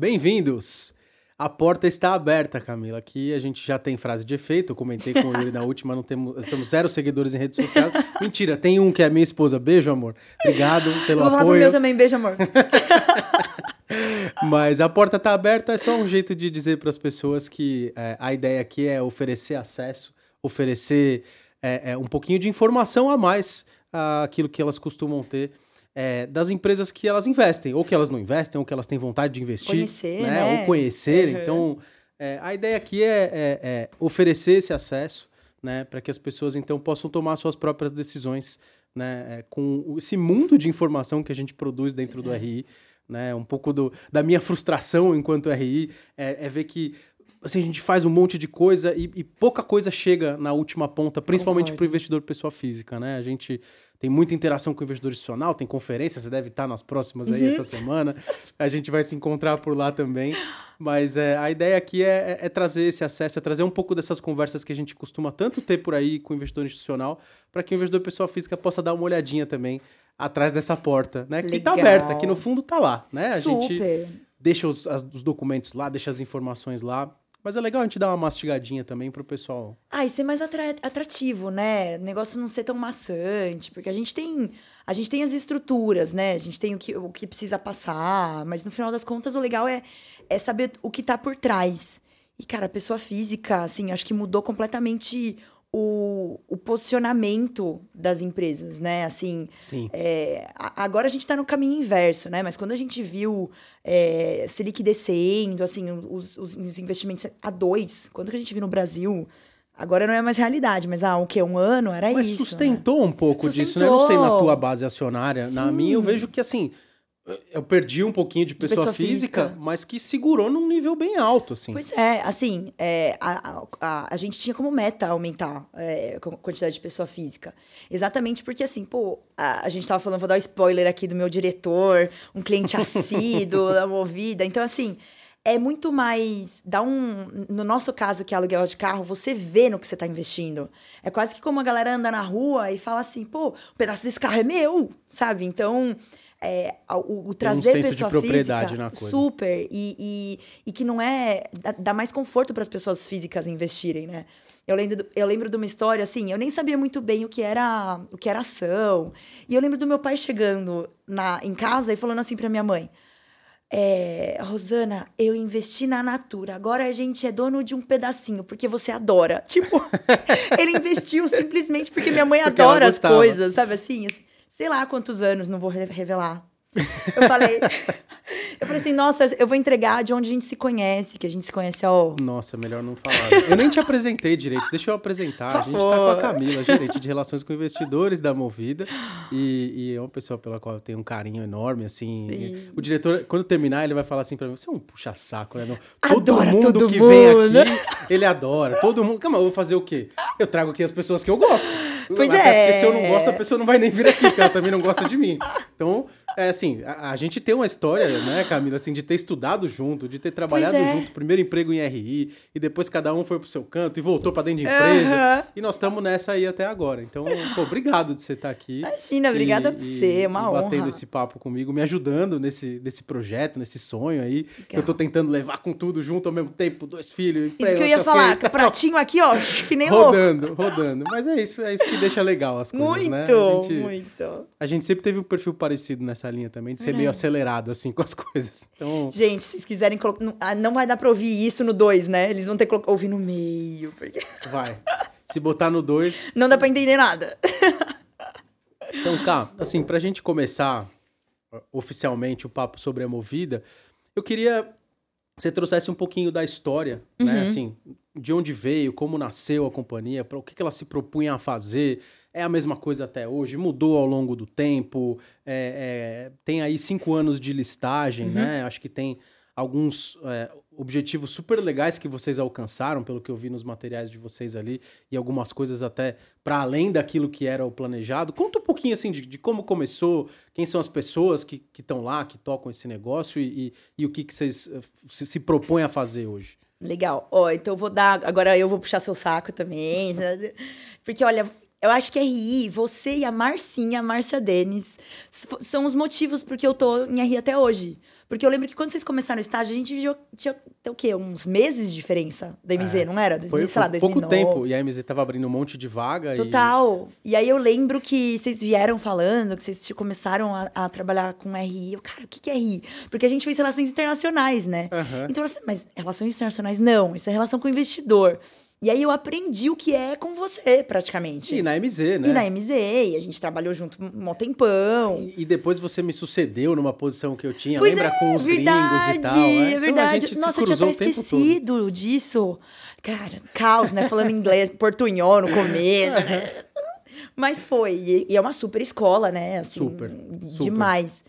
Bem-vindos! A porta está aberta, Camila. Aqui a gente já tem frase de efeito. Eu comentei com ele na última, não temos, estamos zero seguidores em redes sociais. Mentira, tem um que é minha esposa. Beijo, amor. Obrigado pelo Vou falar pro apoio. meu também, beijo, amor. Mas a porta está aberta é só um jeito de dizer para as pessoas que é, a ideia aqui é oferecer acesso, oferecer é, é, um pouquinho de informação a mais àquilo que elas costumam ter é, das empresas que elas investem, ou que elas não investem, ou que elas têm vontade de investir. Conhecer, né? Ou conhecerem. Uhum. Então, é, a ideia aqui é, é- é oferecer esse acesso, né? Para que as pessoas, então, possam tomar suas próprias decisões, né? é, com esse mundo de informação que a gente produz dentro do. RI, né? Um pouco do, da minha frustração enquanto RI é, ver que assim, a gente faz um monte de coisa e, e pouca coisa chega na última ponta, principalmente para o investidor pessoa física, né? A gente tem muita interação com o investidor institucional, tem conferência, você deve estar nas próximas aí Uhum. essa semana. A gente vai se encontrar por lá também. Mas é, a ideia aqui é, é- é trazer esse acesso, é trazer um pouco dessas conversas que a gente costuma tanto ter por aí com o investidor institucional, para que o investidor pessoa física possa dar uma olhadinha também atrás dessa porta, né? Que está Legal. aberta, que no fundo está lá, né? A gente Super. deixa os, as- os documentos lá, deixa as informações lá. Mas é legal a gente dar uma mastigadinha também pro pessoal. Ah, e ser mais atra- atrativo, né? O negócio não ser tão maçante, porque a gente tem a gente tem as estruturas, né? A gente tem o que, o que precisa passar, mas no final das contas o legal é, é saber o que tá por trás. E, cara, a pessoa física, assim, acho que mudou completamente o, o posicionamento das empresas, né? Assim, Sim. É, agora a gente está no caminho inverso, né? Mas quando a gente viu é, Selic descendo, assim, os, os- os investimentos a dois, quando que a gente viu no Brasil? Agora não é mais realidade, mas há o quê? Um ano era Mas isso. né? sustentou um pouco disso, né? Não sei na Sustentou. tua base acionária. Na Sim. minha, eu vejo que assim. Eu perdi um pouquinho de pessoa, pessoa física, física. mas que segurou num nível bem alto, assim. Pois é, assim, é, a, a, a, a gente tinha como meta aumentar é, a quantidade de pessoa física. Exatamente porque, assim, pô, a, a gente tava falando, vou dar um spoiler aqui do meu diretor, um cliente assíduo da Movida. Então, assim, é muito mais. Dá um. No nosso caso, que é aluguel de carro, você vê no que você tá investindo. É quase que como a galera anda na rua e fala assim, pô, o pedaço desse carro é meu, sabe? Então. É, o, o trazer de pessoa física, super e, e, e que não é dá, mais conforto para as pessoas físicas investirem, né? Eu lembro, eu lembro de uma história assim, eu nem sabia muito bem o que era o que era ação. E eu lembro do meu pai chegando na em casa e falando assim para minha mãe: é, Rosana, eu investi na Natura. Agora a gente é dono de um pedacinho, porque você adora. Tipo, ele investiu simplesmente porque minha mãe Porque adora as coisas, sabe assim? Sei lá quantos anos, não vou re- revelar. Eu falei, eu falei assim, nossa, eu vou entregar de onde a gente se conhece, que a gente se conhece, ó. Nossa, melhor não falar. Eu nem te apresentei direito. Deixa eu apresentar. A gente tá com a. Camila, gerente de relações com investidores da Movida. E, e é uma pessoa pela qual eu tenho um carinho enorme, assim. Sim. O diretor, quando terminar, ele vai falar assim pra mim: você é um puxa-saco, né? Não, todo Adora mundo todo que mundo. vem aqui, ele adora. Todo mundo. Calma, eu vou fazer o quê? Eu trago aqui as pessoas que eu gosto. Pois Até é. Porque se eu não gosto, a pessoa não vai nem vir aqui, porque ela também não gosta de mim. Então, é assim, a, a gente tem uma história, né, Camila, assim, de ter estudado junto, de ter trabalhado é. junto, primeiro emprego em RI, e depois cada um foi pro seu canto e voltou pra dentro de empresa. Aham. E nós estamos nessa aí até agora. Então, pô, obrigado de você estar aqui. Imagina, obrigada a você, é uma e Batendo honra. esse papo comigo, me ajudando nesse, nesse projeto, nesse sonho aí, que eu tô tentando levar com tudo junto ao mesmo tempo, dois filhos. Isso que eu ia falar, quê. pratinho aqui, ó, que nem louco. Rodando, rodando. Mas é isso, é isso que deixa legal as coisas, Muito, né? A gente, muito. a gente sempre teve um perfil parecido nessa linha também, de ser meio acelerado, assim, com as coisas. Então, Gente, se vocês quiserem colocar. Não, ah, não vai dar pra ouvir isso no 2, né? Eles vão ter que ouvir no meio. Porque vai. Se botar no 2. não dá pra entender nada. Então, cá, assim, pra gente começar oficialmente o papo sobre a Movida, eu queria que você trouxesse um pouquinho da história, né? Uhum. Assim, de onde veio, como nasceu a companhia, para o que, que ela se propunha a fazer. É a mesma coisa até hoje? Mudou ao longo do tempo? É, é, tem aí cinco anos de listagem, Uhum. né? Acho que tem alguns é, objetivos super legais que vocês alcançaram, pelo que eu vi nos materiais de vocês ali, e algumas coisas até para além daquilo que era o planejado. Conta um pouquinho assim de, de como começou, quem são as pessoas que estão lá, que tocam esse negócio e, e, e o que, que vocês eh, se, se propõem a fazer hoje. Legal. Ó, então eu vou dar. Agora eu vou puxar seu saco também. Porque, olha, eu acho que RI, você e a Marcinha, a Márcia Denis, são os motivos porque eu tô em RI até hoje. Porque eu lembro que quando vocês começaram o estágio, a gente tinha, tinha o quê? Uns meses de diferença da MZ, É. não era? Foi, Sei lá, foi pouco 2009. tempo. E a MZ tava abrindo um monte de vaga. Total. E... aí eu lembro que vocês vieram falando, que vocês começaram a, a trabalhar com RI. Eu, cara, o que, que é RI? Porque a gente fez relações internacionais, né? E... Aham. Então, assim, mas relações internacionais não, isso é relação com o investidor. E aí eu aprendi o que é com você, praticamente. E na MZ, né? E na MZ, e a gente trabalhou junto um tempão. E, e depois você me sucedeu numa posição que eu tinha, Pois lembra é, com os verdade, gringos e tal. né? É Então verdade. se Nossa, eu tinha até esquecido disso. Cara, caos, né? Falando inglês, portunhol no começo. Mas foi. E, e é uma super escola, né? Assim, Super, super. Demais.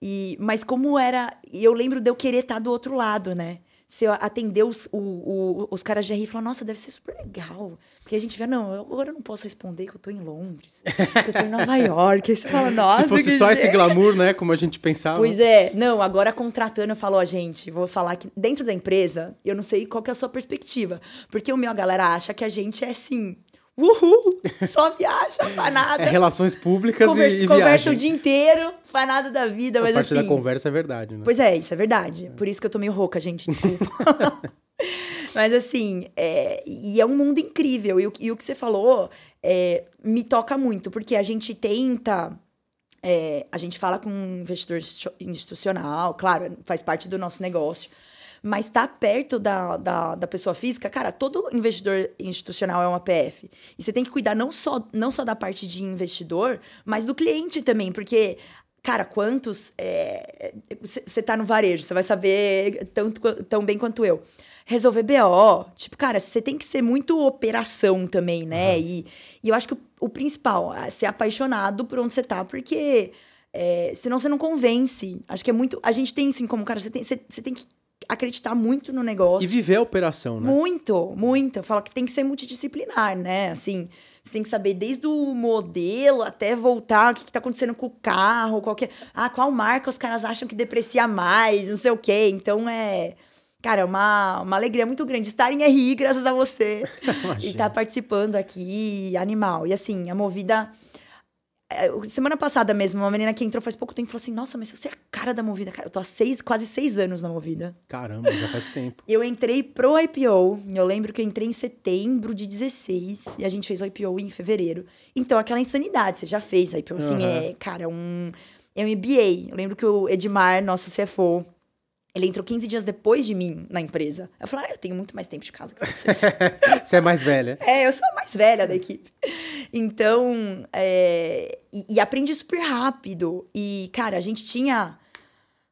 E, mas como era... E eu lembro de eu querer estar do outro lado, né? Se eu atender os, o- o- os caras de RI e falar, nossa, deve ser super legal. Porque a gente vê, não, eu- agora eu não posso responder que eu tô em Londres, que eu tô em Nova York. Aí você fala, nossa, Se fosse só esse jeito." glamour, né? Como a gente pensava. Pois é, não, agora contratando, eu falo, ó, gente, vou falar que dentro da empresa, eu não sei qual que é a sua perspectiva. Porque o meu, a galera acha que a gente é assim, uhul, só viaja, faz nada. É relações públicas conversa, e, e conversa viagem. o dia inteiro, faz nada da vida, A mas parte assim. da conversa é verdade, né? Pois é, isso é verdade. Por isso que eu tô meio rouca, gente, desculpa. Mas assim, é, e é um mundo incrível. E o, e o que você falou é, me toca muito, porque a gente tenta. é, a gente fala com um investidor institu- institucional, claro, faz parte do nosso negócio. Mas tá perto da, da, da pessoa física, cara, todo investidor institucional é uma PF. E você tem que cuidar não só, não só da parte de investidor, mas do cliente também, porque Cara, quantos. Você tá no varejo, você vai saber tanto, tão bem quanto eu. Resolver BO. Tipo, cara, você tem que ser muito operação também, né? E, e eu acho que o, o principal é ser apaixonado por onde você tá, porque é, senão você não convence. Acho que é muito. A gente tem, assim, como, cara, você tem, você, você tem que acreditar muito no negócio. E viver a operação, né? Muito, muito. Eu falo que tem que ser multidisciplinar, né? Assim, você tem que saber desde o modelo até voltar, o que, que tá acontecendo com o carro, qualquer. Ah, qual marca os caras acham que deprecia mais, não sei o quê. Então é. Cara, é uma, uma alegria muito grande estar em RI, graças a você. e estar participando aqui, animal. E assim, a movida. É, Semana passada mesmo, uma menina que entrou faz pouco tempo falou assim: Nossa, mas você é a cara da movida. Cara, eu tô há seis, quase seis anos na movida. Caramba, já faz tempo. Eu entrei pro IPO. Eu lembro que eu entrei em setembro de 16 e a gente fez o IPO em fevereiro. Então, aquela insanidade, você já fez IPO. Assim, é, cara, um, é um MBA. Eu lembro que o Edmar, nosso CFO, ele entrou 15 dias depois de mim na empresa. Eu falei, ah, eu tenho muito mais tempo de casa que vocês. Você é mais velha. É, eu sou a mais velha da equipe. Então, é, e, e aprendi super rápido. E, cara, a gente tinha,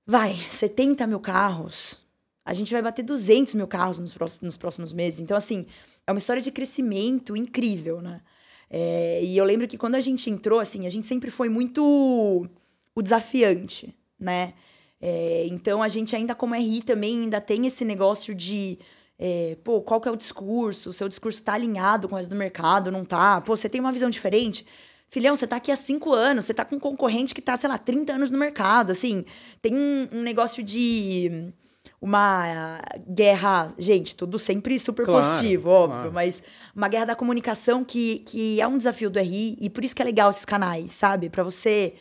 vai, 70 mil carros. A gente vai bater 200 mil carros nos próximos, nos próximos meses. Então, assim, é uma história de crescimento incrível, né? É, e eu lembro que quando a gente entrou, assim, a gente sempre foi muito o desafiante, né? É, então, a gente ainda como RI também ainda tem esse negócio de... é, pô, qual que é o discurso? O seu discurso tá alinhado com o resto do mercado, não tá? Pô, você tem uma visão diferente? Filhão, você tá aqui há cinco anos, você tá com um concorrente que tá, sei lá, 30 anos no mercado, assim. Tem um, um negócio de uma guerra, gente, tudo sempre super Claro, positivo, óbvio, claro. mas uma guerra da comunicação que, que é um desafio do RI e por isso que é legal esses canais, sabe? Pra você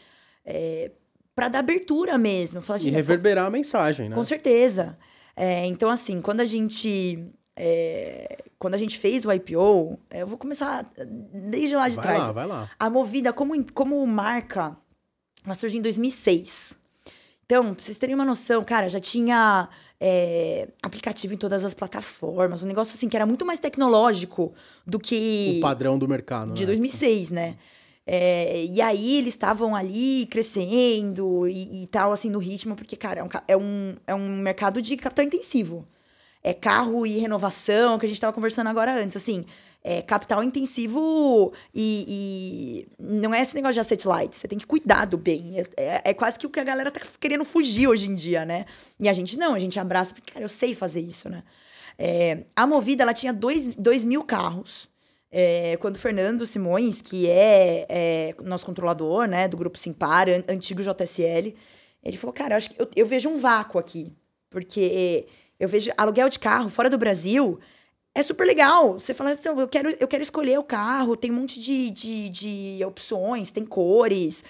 é, para dar abertura mesmo, falar assim, E reverberar a mensagem, né? com certeza. É, então, assim, quando a gente. é, quando a gente fez o IPO, é, eu vou começar desde lá de Vai trás. lá, vai lá. A Movida, como, como marca, ela surgiu em 2006. Então, pra vocês terem uma noção, cara, já tinha é, aplicativo em todas as plataformas. Um negócio assim que era muito mais tecnológico do que O padrão do mercado. de né? 2006, né? É, e aí eles estavam ali crescendo e, e tal, assim, no ritmo, porque, cara, é um, é um, é um mercado de capital intensivo. É carro e renovação, que a gente estava conversando agora antes, assim. É capital intensivo e, e não é esse negócio de asset light. Você tem que cuidar do bem. É, é- é quase que o que a galera tá querendo fugir hoje em dia, né? E a gente não, a gente abraça, porque, cara, eu sei fazer isso, né? É, a Movida, ela tinha dois, dois mil carros. É, quando Fernando Simões, que é, é nosso controlador, né, do grupo Simpar, an- antigo JSL, ele falou, cara, acho que eu, eu vejo um vácuo aqui. Porque eu vejo aluguel de carro fora do Brasil é super legal. Você fala assim, eu quero, eu quero escolher o carro, tem um monte de, de, de opções, tem cores.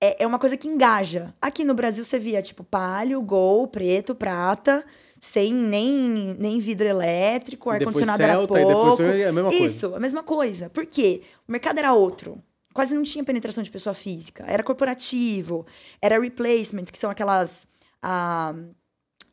é, é uma coisa que engaja. Aqui no Brasil você via, tipo, palio, gol, preto, prata, sem nem, nem vidro elétrico, ar-condicionado era pouco. Depois a mesma coisa. Isso, a mesma coisa. Por quê? O mercado era outro. Quase não tinha penetração de pessoa física. Era corporativo, era replacement, que são aquelas... Ah,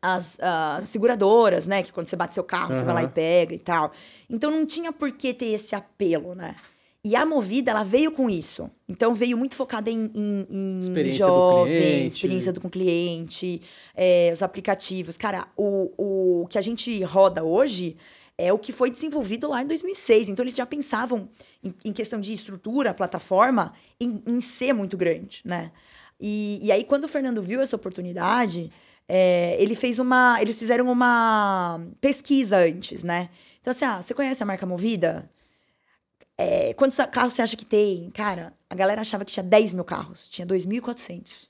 as, as, seguradoras, né? Que quando você bate seu carro, uhum. você vai lá e pega e tal. Então não tinha por que ter esse apelo, né? E a Movida, ela veio com isso. Então, veio muito focada em, em, em experiência jovens, do cliente. experiência do com cliente, é, os aplicativos. Cara, o, o que a gente roda hoje é o que foi desenvolvido lá em 2006. Então, eles já pensavam, em, em questão de estrutura, plataforma, em, em ser muito grande, né? E, e aí, quando o Fernando viu essa oportunidade, é, ele fez uma, eles fizeram uma pesquisa antes, né? Então, assim, ah, você conhece a marca Movida? É, quantos carros você acha que tem? Cara, a galera achava que tinha 10 mil carros. Tinha 2.400.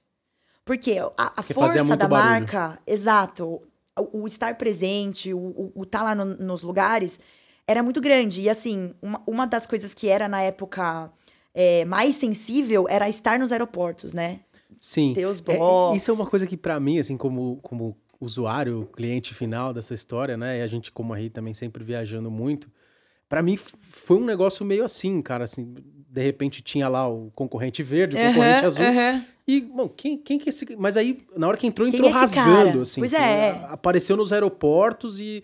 Porque a, a força da barulho. marca, exato, o, o, estar presente, o, estar tá lá no, nos lugares, era muito grande. E assim, uma, uma das coisas que era na época é, mais sensível era estar nos aeroportos, né? Sim. Ter os blocos. É, isso é uma coisa que, para mim, assim, como, como usuário, cliente final dessa história, né? E a gente, como aí, também sempre viajando muito para mim foi um negócio meio assim, cara, assim, de repente tinha lá o concorrente verde, o uhum, concorrente azul. Uhum. E, bom, quem, quem que esse. Mas aí, na hora que entrou, entrou é rasgando, cara? assim. Pois é. Apareceu nos aeroportos e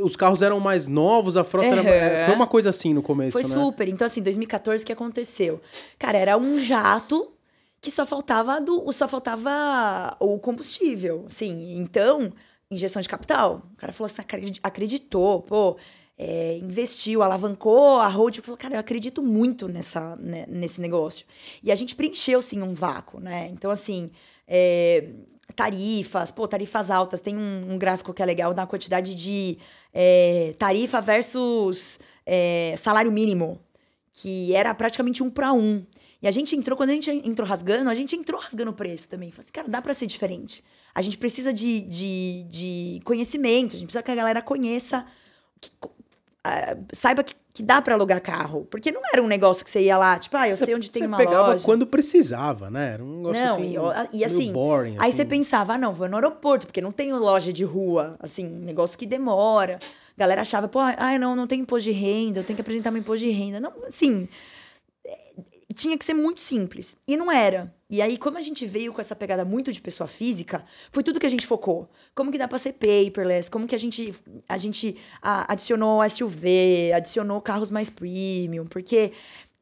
os carros eram mais novos, a frota uhum. era. Foi uma coisa assim no começo. Foi né? super. Então, assim, 2014, o que aconteceu? Cara, era um jato que só faltava do, só faltava o combustível, assim. Então, injeção de capital. O cara falou assim, acreditou, pô é, investiu, alavancou a Road, falou, cara, eu acredito muito nessa, né, nesse negócio. E a gente preencheu, sim, um vácuo, né? Então, assim, é, tarifas, pô, tarifas altas, tem um, um, gráfico que é legal da quantidade de é, tarifa versus é, salário mínimo, que era praticamente um para um. E a gente entrou, quando a gente entrou rasgando, a gente entrou rasgando o preço também. Falei assim, cara, dá para ser diferente. A gente precisa de, de, de conhecimento, a gente precisa que a galera conheça que, saiba que, que dá para alugar carro. Porque não era um negócio que você ia lá, tipo, ah, eu você, sei onde tem uma loja. Você pegava quando precisava, né? Era um negócio não, assim, e, e assim, boring, aí assim. você pensava, ah, não, vou no aeroporto, porque não tem loja de rua, assim, um negócio que demora. A galera achava, pô, ah, não, não tem imposto de renda, eu tenho que apresentar meu imposto de renda. Não, assim, tinha que ser muito simples. E não era. E aí, como a gente veio com essa pegada muito de pessoa física, foi tudo que a gente focou. Como que dá para ser paperless, como que a gente, a gente adicionou SUV, adicionou carros mais premium, porque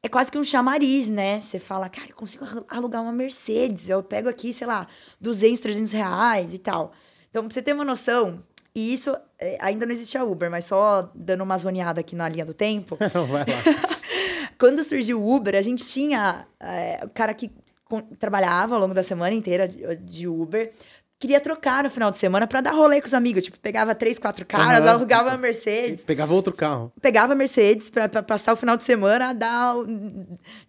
é quase que um chamariz, né? Você fala, cara, eu consigo alugar uma Mercedes, eu pego aqui, sei lá, 200, 300 reais e tal. Então, pra você ter uma noção, e isso é, ainda não existia Uber, mas só dando uma zoneada aqui na linha do tempo. Vai lá. Quando surgiu o Uber, a gente tinha é, o cara que trabalhava ao longo da semana inteira de, Uber, queria trocar no final de semana para dar rolê com os amigos. Tipo, pegava três, quatro caras, uhum. alugava a Mercedes. Pegava outro carro. Pegava a Mercedes pra, pra passar o final de semana, dar.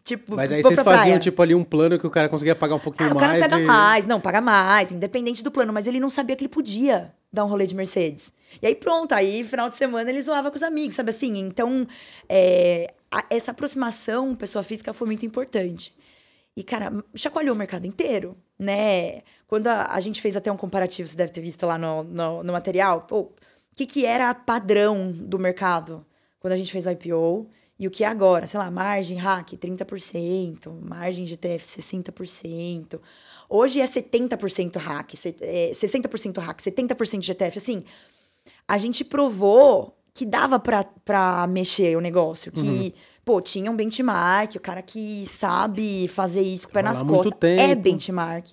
Tipo. Mas aí vocês faziam, praia. tipo, ali um plano que o cara conseguia pagar um pouquinho ah, mais. O cara pega e... mais, não, paga mais, independente do plano. Mas ele não sabia que ele podia dar um rolê de Mercedes. E aí pronto, aí final de semana ele zoava com os amigos, sabe assim? Então, é, a, essa aproximação pessoa física foi muito importante. E, cara, chacoalhou o mercado inteiro, né? Quando a, a gente fez até um comparativo, você deve ter visto lá no, no, no material, pô, o que, que era padrão do mercado quando a gente fez o IPO e o que é agora? Sei lá, margem hack 30%, margem de TF 60%. Hoje é 70% hack, 60% hack, 70% GTF. Assim, a gente provou que dava para mexer o negócio, que, uhum. pô, tinha um benchmark, o cara que sabe fazer isso com o pé nas costas é benchmark.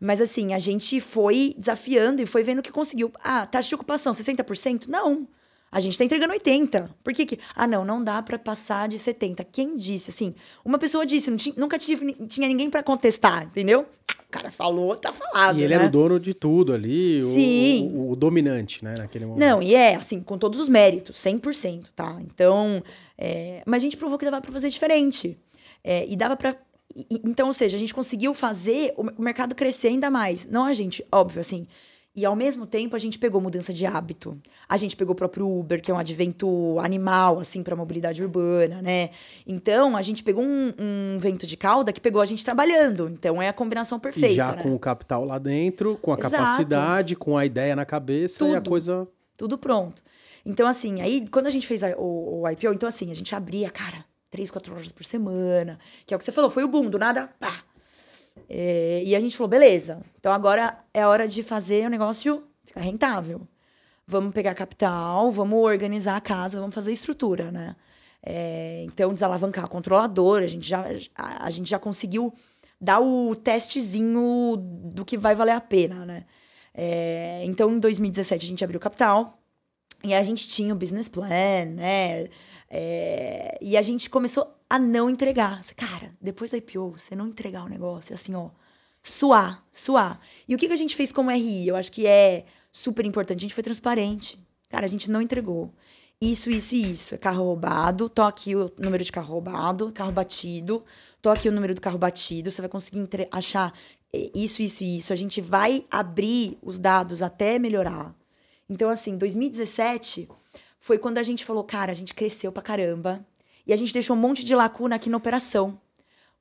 Mas assim, a gente foi desafiando e foi vendo que conseguiu. Ah, taxa de ocupação, 60%? Não. A gente tá entregando 80. Por que que... Ah, não, não dá para passar de 70. Quem disse? Assim, uma pessoa disse, tinha, nunca tive, tinha ninguém para contestar, entendeu? O cara falou, tá falado, E ele né? era o dono de tudo ali, Sim. O, o, o, dominante, né, naquele momento. Não, e é, assim, com todos os méritos, 100%, tá? Então, é... mas a gente provou que dava para fazer diferente. É, e dava para então, ou seja, a gente conseguiu fazer o mercado crescer ainda mais. Não a gente, óbvio, assim. E ao mesmo tempo a gente pegou mudança de hábito. A gente pegou o próprio Uber, que é um advento animal, assim, para mobilidade urbana, né? Então a gente pegou um, um, vento de cauda que pegou a gente trabalhando. Então é a combinação perfeita. E já né? com o capital lá dentro, com a Exato. capacidade, com a ideia na cabeça tudo, e a coisa. Tudo pronto. Então, assim, aí quando a gente fez a, o, o IPO, então assim, a gente abria, cara, três, quatro lojas por semana, que é o que você falou, foi o boom, do nada, pá, é, e a gente falou, beleza, então agora é hora de fazer o negócio ficar rentável. Vamos pegar capital, vamos organizar a casa, vamos fazer estrutura, né? É, então, desalavancar a controladora, a gente, já, a, a, gente já conseguiu dar o testezinho do que vai valer a pena, né? É, então, em 2017, a gente abriu capital e a gente tinha o business plan, né? É, e a gente começou a não entregar. Cara, depois da IPO, você não entregar o negócio, assim, ó, suar, suar. E o que, que a gente fez como RI? Eu acho que é super importante. A gente foi transparente. Cara, a gente não entregou. Isso, isso e isso. É carro roubado, tô aqui o número de carro roubado, carro batido, tô aqui o número do carro batido. Você vai conseguir achar é, isso, isso e isso. A gente vai abrir os dados até melhorar. Então, assim, 2017 foi quando a gente falou, cara, a gente cresceu pra caramba e a gente deixou um monte de lacuna aqui na operação.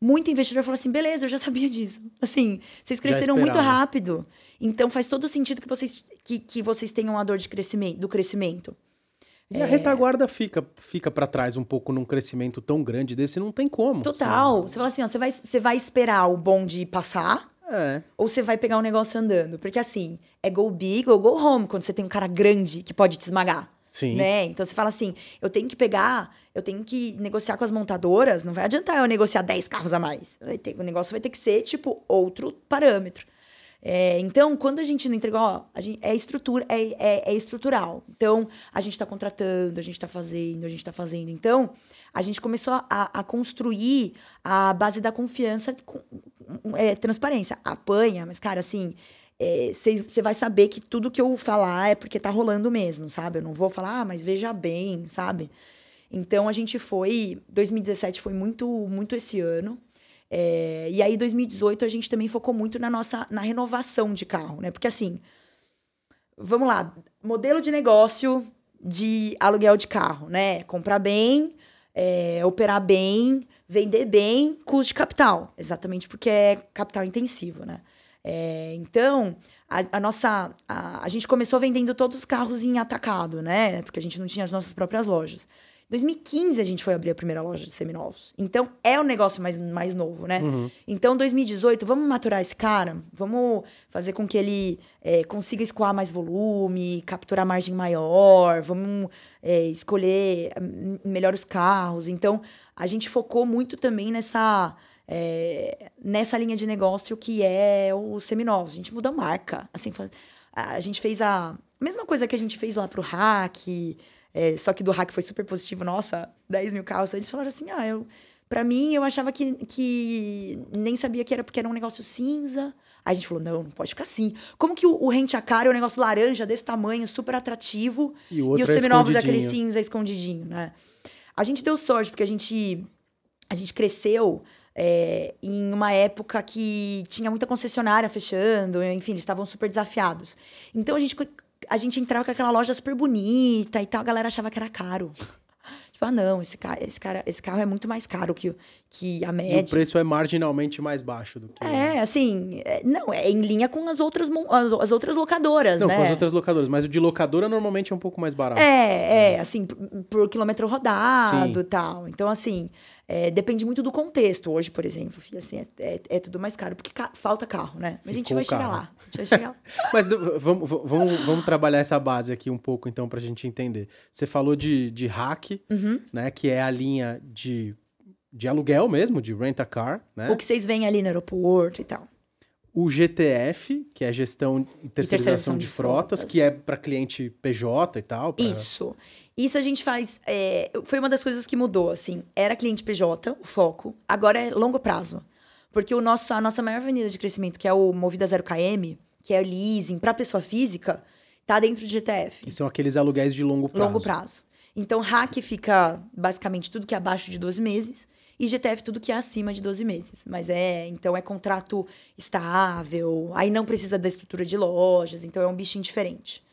Muito investidor falou assim: beleza, eu já sabia disso. Assim, vocês cresceram muito rápido. Então faz todo sentido que vocês, que, que vocês tenham a dor de crescimento, do crescimento. E é... a retaguarda fica, fica para trás um pouco num crescimento tão grande desse, não tem como. Total. Você fala assim: ó, você, vai, você vai esperar o bonde passar. É. Ou você vai pegar o um negócio andando. Porque assim, é go big ou go home quando você tem um cara grande que pode te esmagar. Sim. Né? Então você fala assim: eu tenho que pegar, eu tenho que negociar com as montadoras, não vai adiantar eu negociar 10 carros a mais. Ter, o negócio vai ter que ser, tipo, outro parâmetro. É, então, quando a gente não entregou, ó, a gente, é, estrutura, é, é, é estrutural. Então, a gente está contratando, a gente está fazendo, a gente está fazendo. Então, a gente começou a, a, construir a base da confiança com é, transparência. Apanha, mas, cara, assim, você é, vai saber que tudo que eu falar é porque tá rolando mesmo, sabe? Eu não vou falar, ah, mas veja bem, sabe? Então a gente foi. 2017 foi muito, muito esse ano. É, e aí, 2018, a gente também focou muito na nossa na renovação de carro, né? Porque assim, vamos lá, modelo de negócio de aluguel de carro, né? Comprar bem, é, operar bem, vender bem, custo de capital. Exatamente porque é capital intensivo, né? É, então, a, a nossa. A, a, gente começou vendendo todos os carros em atacado, né? Porque a gente não tinha as nossas próprias lojas. Em 2015 a gente foi abrir a primeira loja de seminovos. Então é um negócio mais, mais novo, né? Uhum. Então, 2018, vamos maturar esse cara, vamos fazer com que ele é, consiga escoar mais volume, capturar margem maior, vamos é, escolher hum, melhor os carros. Então, a gente focou muito também nessa é, nessa linha de negócio que é o seminovos. A gente muda a marca. Assim, a gente fez a mesma coisa que a gente fez lá pro hack, é, só que do hack foi super positivo. Nossa, 10 mil carros. Eles falaram assim: ah, eu, pra mim, eu achava que, que nem sabia que era porque era um negócio cinza. Aí a gente falou: não, não pode ficar assim. Como que o, o rente a cara é um negócio laranja desse tamanho, super atrativo, e, o e os é seminovos é aquele cinza escondidinho, né? A gente deu sorte, porque a gente, a gente cresceu é, em uma época que tinha muita concessionária fechando, enfim, eles estavam super desafiados. Então a gente, a gente entrava com aquela loja super bonita e tal, a galera achava que era caro. Tipo, ah, não, esse, ca esse, cara, esse carro é muito mais caro que, que a média. E o preço é marginalmente mais baixo do que. É, assim, é, não, é em linha com as outras, as, as outras locadoras, não, né? com as outras locadoras, mas o de locadora normalmente é um pouco mais barato. É, é, assim, por, por quilômetro rodado e tal. Então, assim, é, depende muito do contexto. Hoje, por exemplo, assim, é, é, é tudo mais caro, porque ca falta carro, né? Mas a gente vai chegar lá. A gente vai chegar lá. Mas vamos, vamos, vamos trabalhar essa base aqui um pouco, então, para a gente entender. Você falou de, de hack, uhum. né? Que é a linha de, de aluguel mesmo, de rent-a-car, né? O que vocês veem ali no aeroporto e tal. O GTF, que é gestão e terceirização, de, de frotas, frotas, que é para cliente PJ e tal. Pra... Isso. Isso a gente faz. É, foi uma das coisas que mudou, assim. Era cliente PJ, o foco. Agora é longo prazo. Porque o nosso, a nossa maior avenida de crescimento, que é o Movida 0KM, que é leasing para pessoa física, tá dentro do GTF. Que são aqueles aluguéis de longo prazo. Longo prazo. Então, hack fica basicamente tudo que é abaixo de 12 meses. E GTF tudo que é acima de 12 meses. Mas é, então é contrato estável, aí não precisa da estrutura de lojas, então é um bichinho diferente.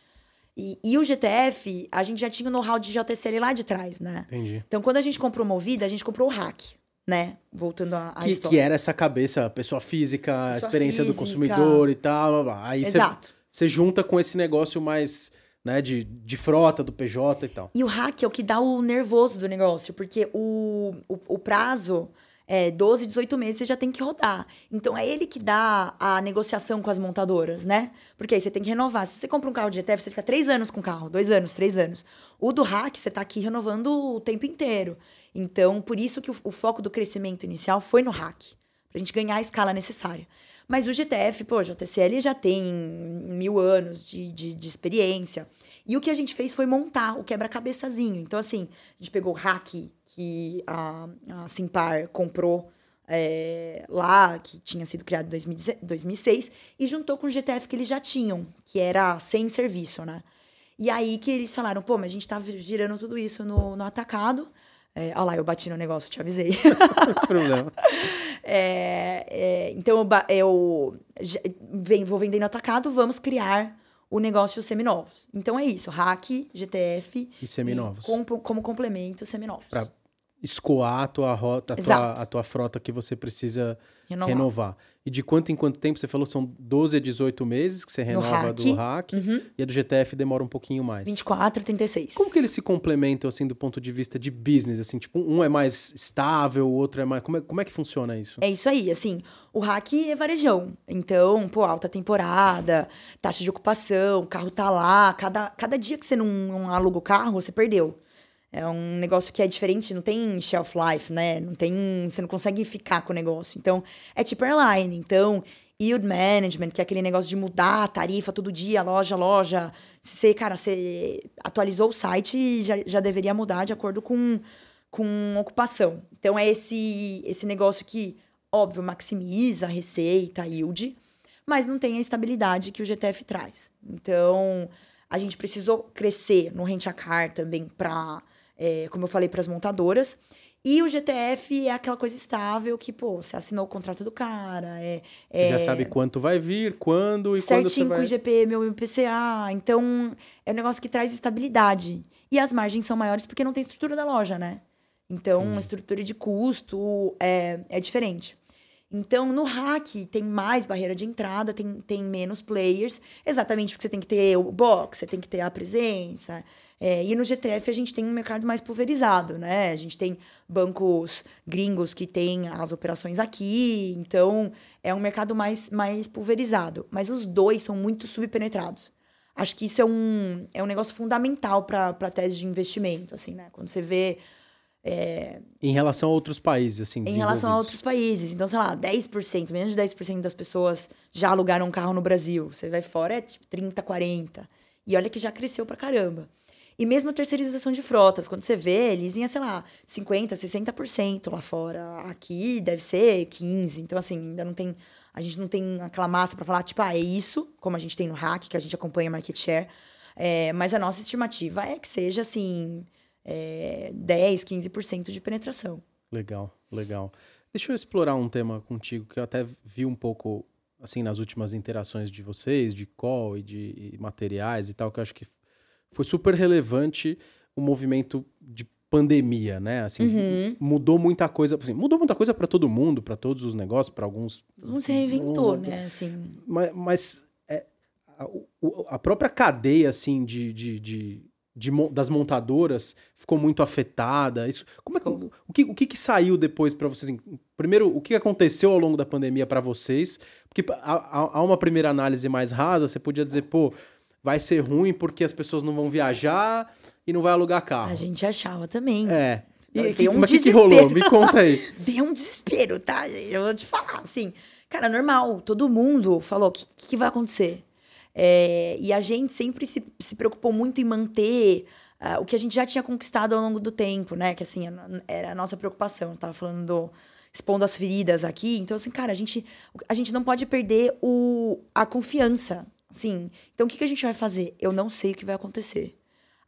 E, e o GTF, a gente já tinha o know-how de JTCL lá de trás, né? Entendi. Então, quando a gente comprou Movida, a gente comprou o hack, né? Voltando à Que, história. que era essa cabeça, pessoa física, Pessoa experiência do física. consumidor e tal. blá, blá. Aí Exato. você junta com esse negócio mais, né, de, de frota, do PJ e tal. E o hack é o que dá o nervoso do negócio, porque o, o, o prazo é 12, 18 meses, você já tem que rodar. Então, é ele que dá a negociação com as montadoras, né? Porque aí você tem que renovar. Se você compra um carro de GTF, você fica três anos com o carro, dois anos, três anos. O do hack, você tá aqui renovando o tempo inteiro. Então, por isso que o, o foco do crescimento inicial foi no hack, pra gente ganhar a escala necessária. Mas o GTF, pô, o JTCL já tem mil anos de, de, de experiência. E o que a gente fez foi montar o quebra-cabeçazinho. Então, assim, a gente pegou o hack que a, a Simpar comprou é, lá, que tinha sido criado em 2016 2006, e juntou com o GTF que eles já tinham, que era sem serviço, né? E aí que eles falaram, pô, mas a gente tá girando tudo isso no, no atacado. É, olha lá, eu bati no negócio, te avisei. Não tem problema. É, é, então eu, eu vou vender no atacado, vamos criar o negócio seminovos. Então é isso, hack, GTF E seminovos. com- como complemento seminovos. Pra escoar a tua rota, a tua, a tua frota que você precisa Renovar. renovar. E de quanto em quanto tempo? Você falou são 12 a 18 meses que você renova hack. do hack. Uhum. E a do GTF demora um pouquinho mais. 24, 36. Como que eles se complementam, assim, do ponto de vista de business? Assim, tipo, um é mais estável, o outro é mais... Como é, como é que funciona isso? É isso aí, assim, o hack é varejão. Então, pô, alta temporada, taxa de ocupação, o carro tá lá. Cada, cada dia que você não, não aluga o carro, você perdeu. É um negócio que é diferente, não tem shelf life, né? Não tem. Você não consegue ficar com o negócio. Então, é tipo airline. Então, yield management, que é aquele negócio de mudar a tarifa todo dia, loja, loja. Você, cara, você atualizou o site e já, já deveria mudar de acordo com, com ocupação. Então, é esse, esse negócio que, óbvio, maximiza a receita, a yield, mas não tem a estabilidade que o GTF traz. Então, a gente precisou crescer no rent a car também para, como eu falei, para as montadoras. E o GTF é aquela coisa estável que, pô, você assinou o contrato do cara, é, é já sabe quanto vai vir, quando e quando você certinho vai... com o IGP, meu IPCA. Então, é um negócio que traz estabilidade. E as margens são maiores porque não tem estrutura da loja, né? Então, a estrutura de custo é, é diferente. Então, no hack tem mais barreira de entrada, tem, tem menos players, exatamente porque você tem que ter o box, você tem que ter a presença. É, e no GTF a gente tem um mercado mais pulverizado, né? A gente tem bancos gringos que têm as operações aqui, então é um mercado mais, mais pulverizado. Mas os dois são muito subpenetrados. Acho que isso é um, é um negócio fundamental para a tese de investimento, assim, né? Quando você vê Em relação a outros países, assim, em relação a outros países. Então, sei lá, 10%, menos de 10% das pessoas já alugaram um carro no Brasil. Você vai fora, é tipo 30, 40. E olha que já cresceu pra caramba. E mesmo a terceirização de frotas, quando você vê, eles iam, sei lá, 50, 60% lá fora. Aqui deve ser 15. Então, assim, ainda não tem. A gente não tem aquela massa pra falar, tipo, ah, é isso, como a gente tem no hack, que a gente acompanha market share. É, mas a nossa estimativa é que seja, assim, é, 10, 15% de penetração. Legal, legal. Deixa eu explorar um tema contigo que eu até vi um pouco, assim, nas últimas interações de vocês, de call e de e materiais e tal, que eu acho que foi super relevante o movimento de pandemia, né? Assim, Uhum. mudou muita coisa, assim, mudou muita coisa para todo mundo, para todos os negócios, para alguns Todo mundo se reinventou, Muda. né? Assim, mas, mas é, a, a própria cadeia assim de, de, de, de das montadoras ficou muito afetada. Isso, como é que, o que o que, que saiu depois para vocês? assim, primeiro, o que aconteceu ao longo da pandemia para vocês? Porque há, uma primeira análise mais rasa, você podia dizer, pô, vai ser ruim porque as pessoas não vão viajar e não vai alugar carro. a gente achava também. É. E que, um mas o que, rolou? Me conta aí. Deu um desespero, tá? Eu vou te falar, assim. Cara, normal. Todo mundo falou: o que, que vai acontecer? É, e a gente sempre se, se preocupou muito em manter ah, o que a gente já tinha conquistado ao longo do tempo, né? Que assim, era a nossa preocupação. Eu tava falando do, expondo as feridas aqui. Então, assim, cara, a gente, a gente não pode perder o, a confiança. Assim, então o que, que a gente vai fazer? Eu não sei o que vai acontecer.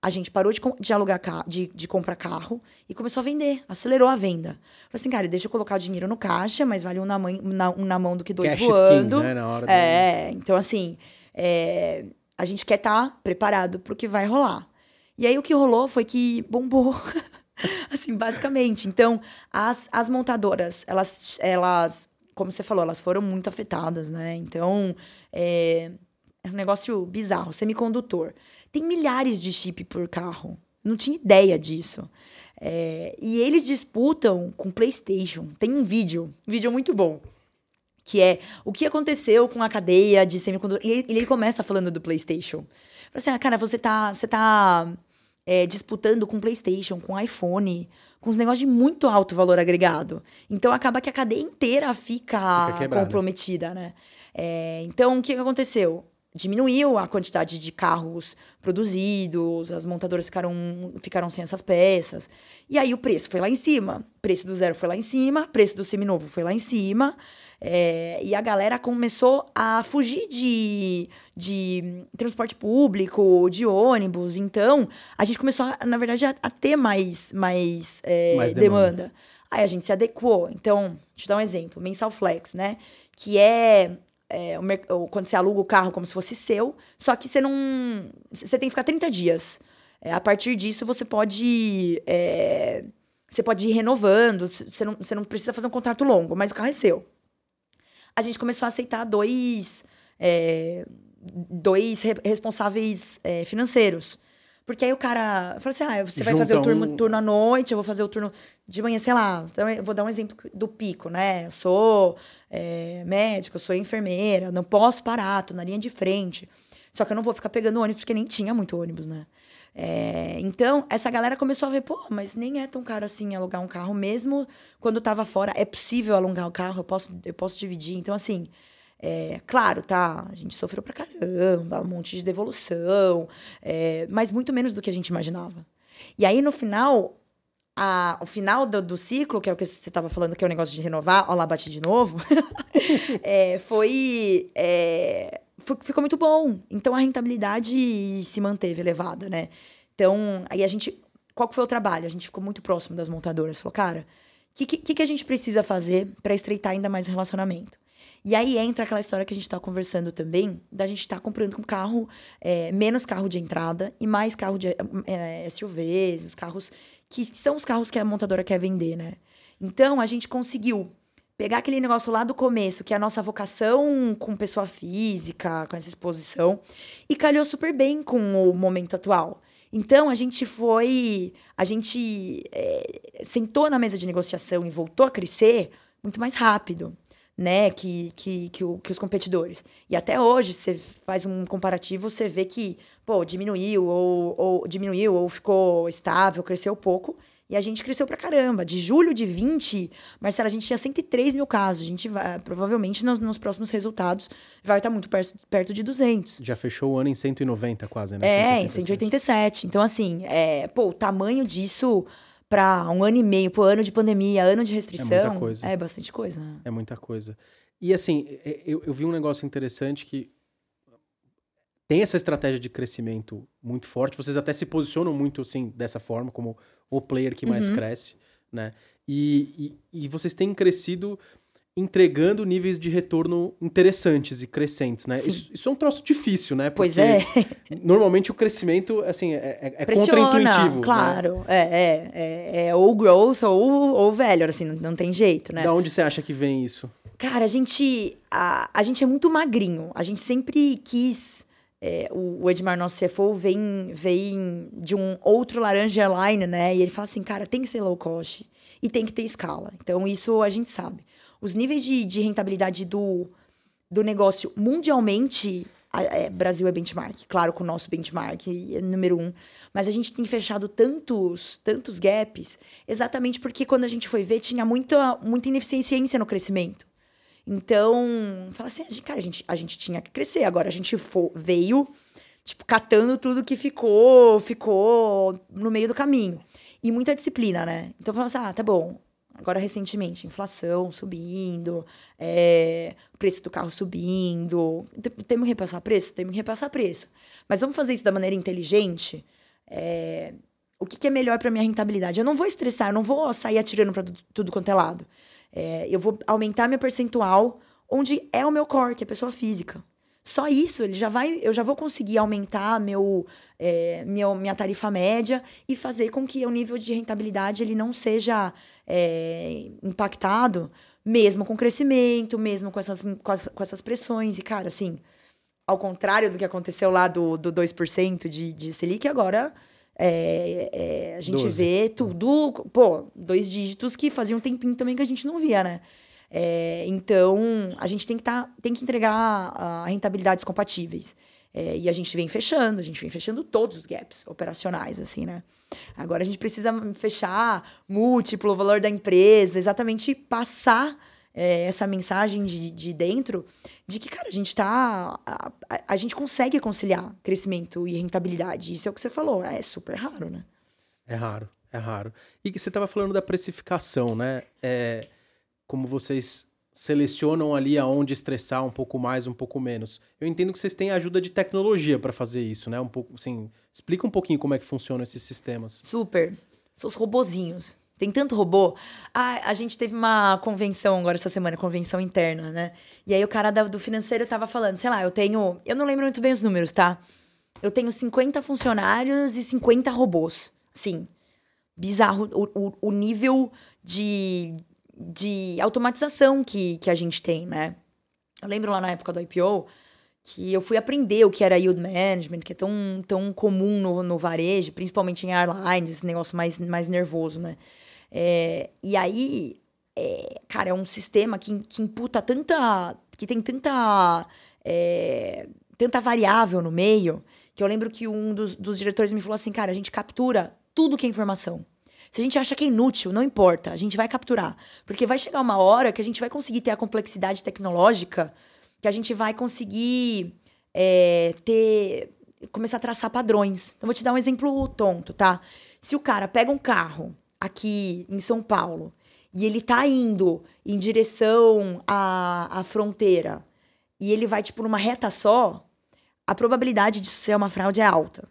a gente parou de, de alugar carro, de, de comprar carro e começou a vender, acelerou a venda. Falei assim, cara, deixa eu colocar o dinheiro no caixa, mas vale um na, mãe, na, um na mão do que dois Cash voando. Skin, né, na hora é, do... então assim, é, a gente quer estar tá preparado para o que vai rolar. E aí o que rolou foi que bombou. assim, basicamente. Então, as, as montadoras, elas, elas, como você falou, elas foram muito afetadas, né? Então, é, é um negócio bizarro. Semicondutor. Tem milhares de chip por carro. Não tinha ideia disso. É, e eles disputam com PlayStation. Tem um vídeo, um vídeo muito bom, que é o que aconteceu com a cadeia de semicondutor. E ele, começa falando do PlayStation. Fala assim, ah, cara, você tá, você tá é, disputando com PlayStation, com iPhone, com os negócios de muito alto valor agregado. Então acaba que a cadeia inteira fica, fica comprometida, né? É, então o que aconteceu? diminuiu a quantidade de carros produzidos, as montadoras ficaram, ficaram sem essas peças. E aí o preço foi lá em cima. O preço do zero foi lá em cima, preço do seminovo foi lá em cima. É, e a galera começou a fugir de, de transporte público, de ônibus. Então, a gente começou, a, na verdade, a, a ter mais, mais, é, mais demanda. demanda. Aí a gente se adequou. Então, deixa eu dar um exemplo: Mensal Flex, né? Que é é, o, quando você aluga o carro como se fosse seu, só que você não. Você tem que ficar 30 dias. É, a partir disso, você pode. É, você pode ir renovando, você não, você não precisa fazer um contrato longo, mas o carro é seu. A gente começou a aceitar dois, é, dois re responsáveis é, financeiros. Porque aí o cara fala assim: ah, você vai fazer o turno, turno à noite, eu vou fazer o turno de manhã, sei lá. Então, eu vou dar um exemplo do pico, né? Eu sou é, médica, eu sou enfermeira, não posso parar, tô na linha de frente. Só que eu não vou ficar pegando ônibus, porque nem tinha muito ônibus, né? É, então, essa galera começou a ver, pô, mas nem é tão caro assim alugar um carro, mesmo quando tava fora. É possível alugar o carro, eu posso, eu posso dividir. Então, assim, é, claro, tá? A gente sofreu pra caramba, um monte de devolução, é, mas muito menos do que a gente imaginava. E aí, no final, a, o final do, do, ciclo, que é o que você estava falando, que é o negócio de renovar, ó lá, bati de novo, é, foi, é, Ficou muito bom. Então, a rentabilidade se manteve elevada, né? Então, aí a gente... Qual que foi o trabalho? A gente ficou muito próximo das montadoras. Falou, cara, o que, que, que a gente precisa fazer para estreitar ainda mais o relacionamento? E aí entra aquela história que a gente está conversando também, da gente estar tá comprando um carro, é, menos carro de entrada e mais carro de é, SUVs, os carros que são os carros que a montadora quer vender, né? Então a gente conseguiu pegar aquele negócio lá do começo, que é a nossa vocação com pessoa física, com essa exposição, e calhou super bem com o momento atual. Então a gente foi, a gente é, sentou na mesa de negociação e voltou a crescer muito mais rápido né, que, que, que, o, que, os competidores. E até hoje, você faz um comparativo, você vê que, pô, diminuiu, ou, ou diminuiu, ou ficou estável, cresceu pouco. E a gente cresceu pra caramba. De julho de 20, Marcela, a gente tinha 103 mil casos. A gente vai, provavelmente, nos, nos próximos resultados, vai estar muito perto, perto de 200. Já fechou o ano em 190 quase, né? É, 187. em 187. Então, assim, é, pô, o tamanho disso para um ano e meio, por ano de pandemia, ano de restrição. É muita coisa. É bastante coisa. É muita coisa. E assim, eu, eu vi um negócio interessante que tem essa estratégia de crescimento muito forte. Vocês até se posicionam muito assim dessa forma, como o player que mais uhum. cresce, né? E, e, e, vocês têm crescido entregando níveis de retorno interessantes e crescentes, né? Isso, isso, é um troço difícil, né? Porque pois é. normalmente o crescimento, assim, é, é, é contra-intuitivo. Né? Claro, né? é, é, é, é, ou growth ou, ou velho, assim, não, não tem jeito, né? Da onde você acha que vem isso? Cara, a gente, a, a gente é muito magrinho. A gente sempre quis... É, o, Edmar, nosso CFO, vem, vem de um outro laranja line, né? E ele fala assim, cara, tem que ser low cost e tem que ter escala. Então, isso a gente sabe os níveis de, de rentabilidade do, do negócio mundialmente. É, Brasil é benchmark, claro, com o nosso benchmark é número um. Mas a gente tem fechado tantos, tantos gaps, exatamente porque quando a gente foi ver, tinha muita, muita ineficiência no crescimento. Então, fala assim, cara, a gente, a gente tinha que crescer. Agora a gente for, veio, tipo, catando tudo que ficou, ficou no meio do caminho. E muita disciplina, né? Então, falando assim, ah, tá bom, Agora, recentemente, inflação subindo, é, preço do carro subindo. Temos que repassar preço? Temos que repassar preço. Mas vamos fazer isso da maneira inteligente? é, o que, que é melhor para minha rentabilidade? Eu não vou estressar, eu não vou sair atirando para tudo quanto é lado. É, eu vou aumentar minha percentual onde é o meu core, que é a pessoa física. Só isso, ele já vai, eu já vou conseguir aumentar meu, é, meu, minha tarifa média e fazer com que o nível de rentabilidade ele não seja é, impactado, mesmo com crescimento, mesmo com essas, com, as, com essas pressões. E, cara, assim, ao contrário do que aconteceu lá do, do 2% de, de Selic, agora é, é, a gente 12. vê tudo, pô, dois dígitos que fazia um tempinho também que a gente não via, né? É, então, a gente tem que, tá, tem que entregar uh, rentabilidades compatíveis. É, e a gente vem fechando, a gente vem fechando todos os gaps operacionais, assim, né? Agora a gente precisa fechar múltiplo o valor da empresa, exatamente passar é, essa mensagem de, de dentro de que, cara, a gente tá. A, a, a, gente consegue conciliar crescimento e rentabilidade. Isso é o que você falou, é super raro, né? É raro, é raro. E que você estava falando da precificação, né? É como vocês selecionam ali aonde estressar um pouco mais, um pouco menos. Eu entendo que vocês têm ajuda de tecnologia para fazer isso, né? Um pouco, assim, explica um pouquinho como é que funcionam esses sistemas. Super. São os robozinhos. Tem tanto robô. Ah, a gente teve uma convenção agora essa semana, convenção interna, né? E aí o cara do financeiro tava falando, sei lá, eu tenho. Eu não lembro muito bem os números, tá? Eu tenho 50 funcionários e 50 robôs. Sim. Bizarro o, o, o nível de, de automatização que, que a gente tem, né? Eu lembro lá na época do IPO que eu fui aprender o que era yield management, que é tão, tão comum no, no varejo, principalmente em airlines, esse negócio mais, mais nervoso, né? É, e aí, é, cara, é um sistema que, que imputa tanta. que tem tanta. É, tanta variável no meio, que eu lembro que um dos, dos diretores me falou assim, cara, a gente captura tudo que é informação. Se a gente acha que é inútil, não importa, a gente vai capturar. Porque vai chegar uma hora que a gente vai conseguir ter a complexidade tecnológica, que a gente vai conseguir é, ter. começar a traçar padrões. Então, vou te dar um exemplo tonto, tá? Se o cara pega um carro aqui em São Paulo e ele tá indo em direção à, à fronteira e ele vai, tipo, numa reta só, a probabilidade de ser uma fraude é alta.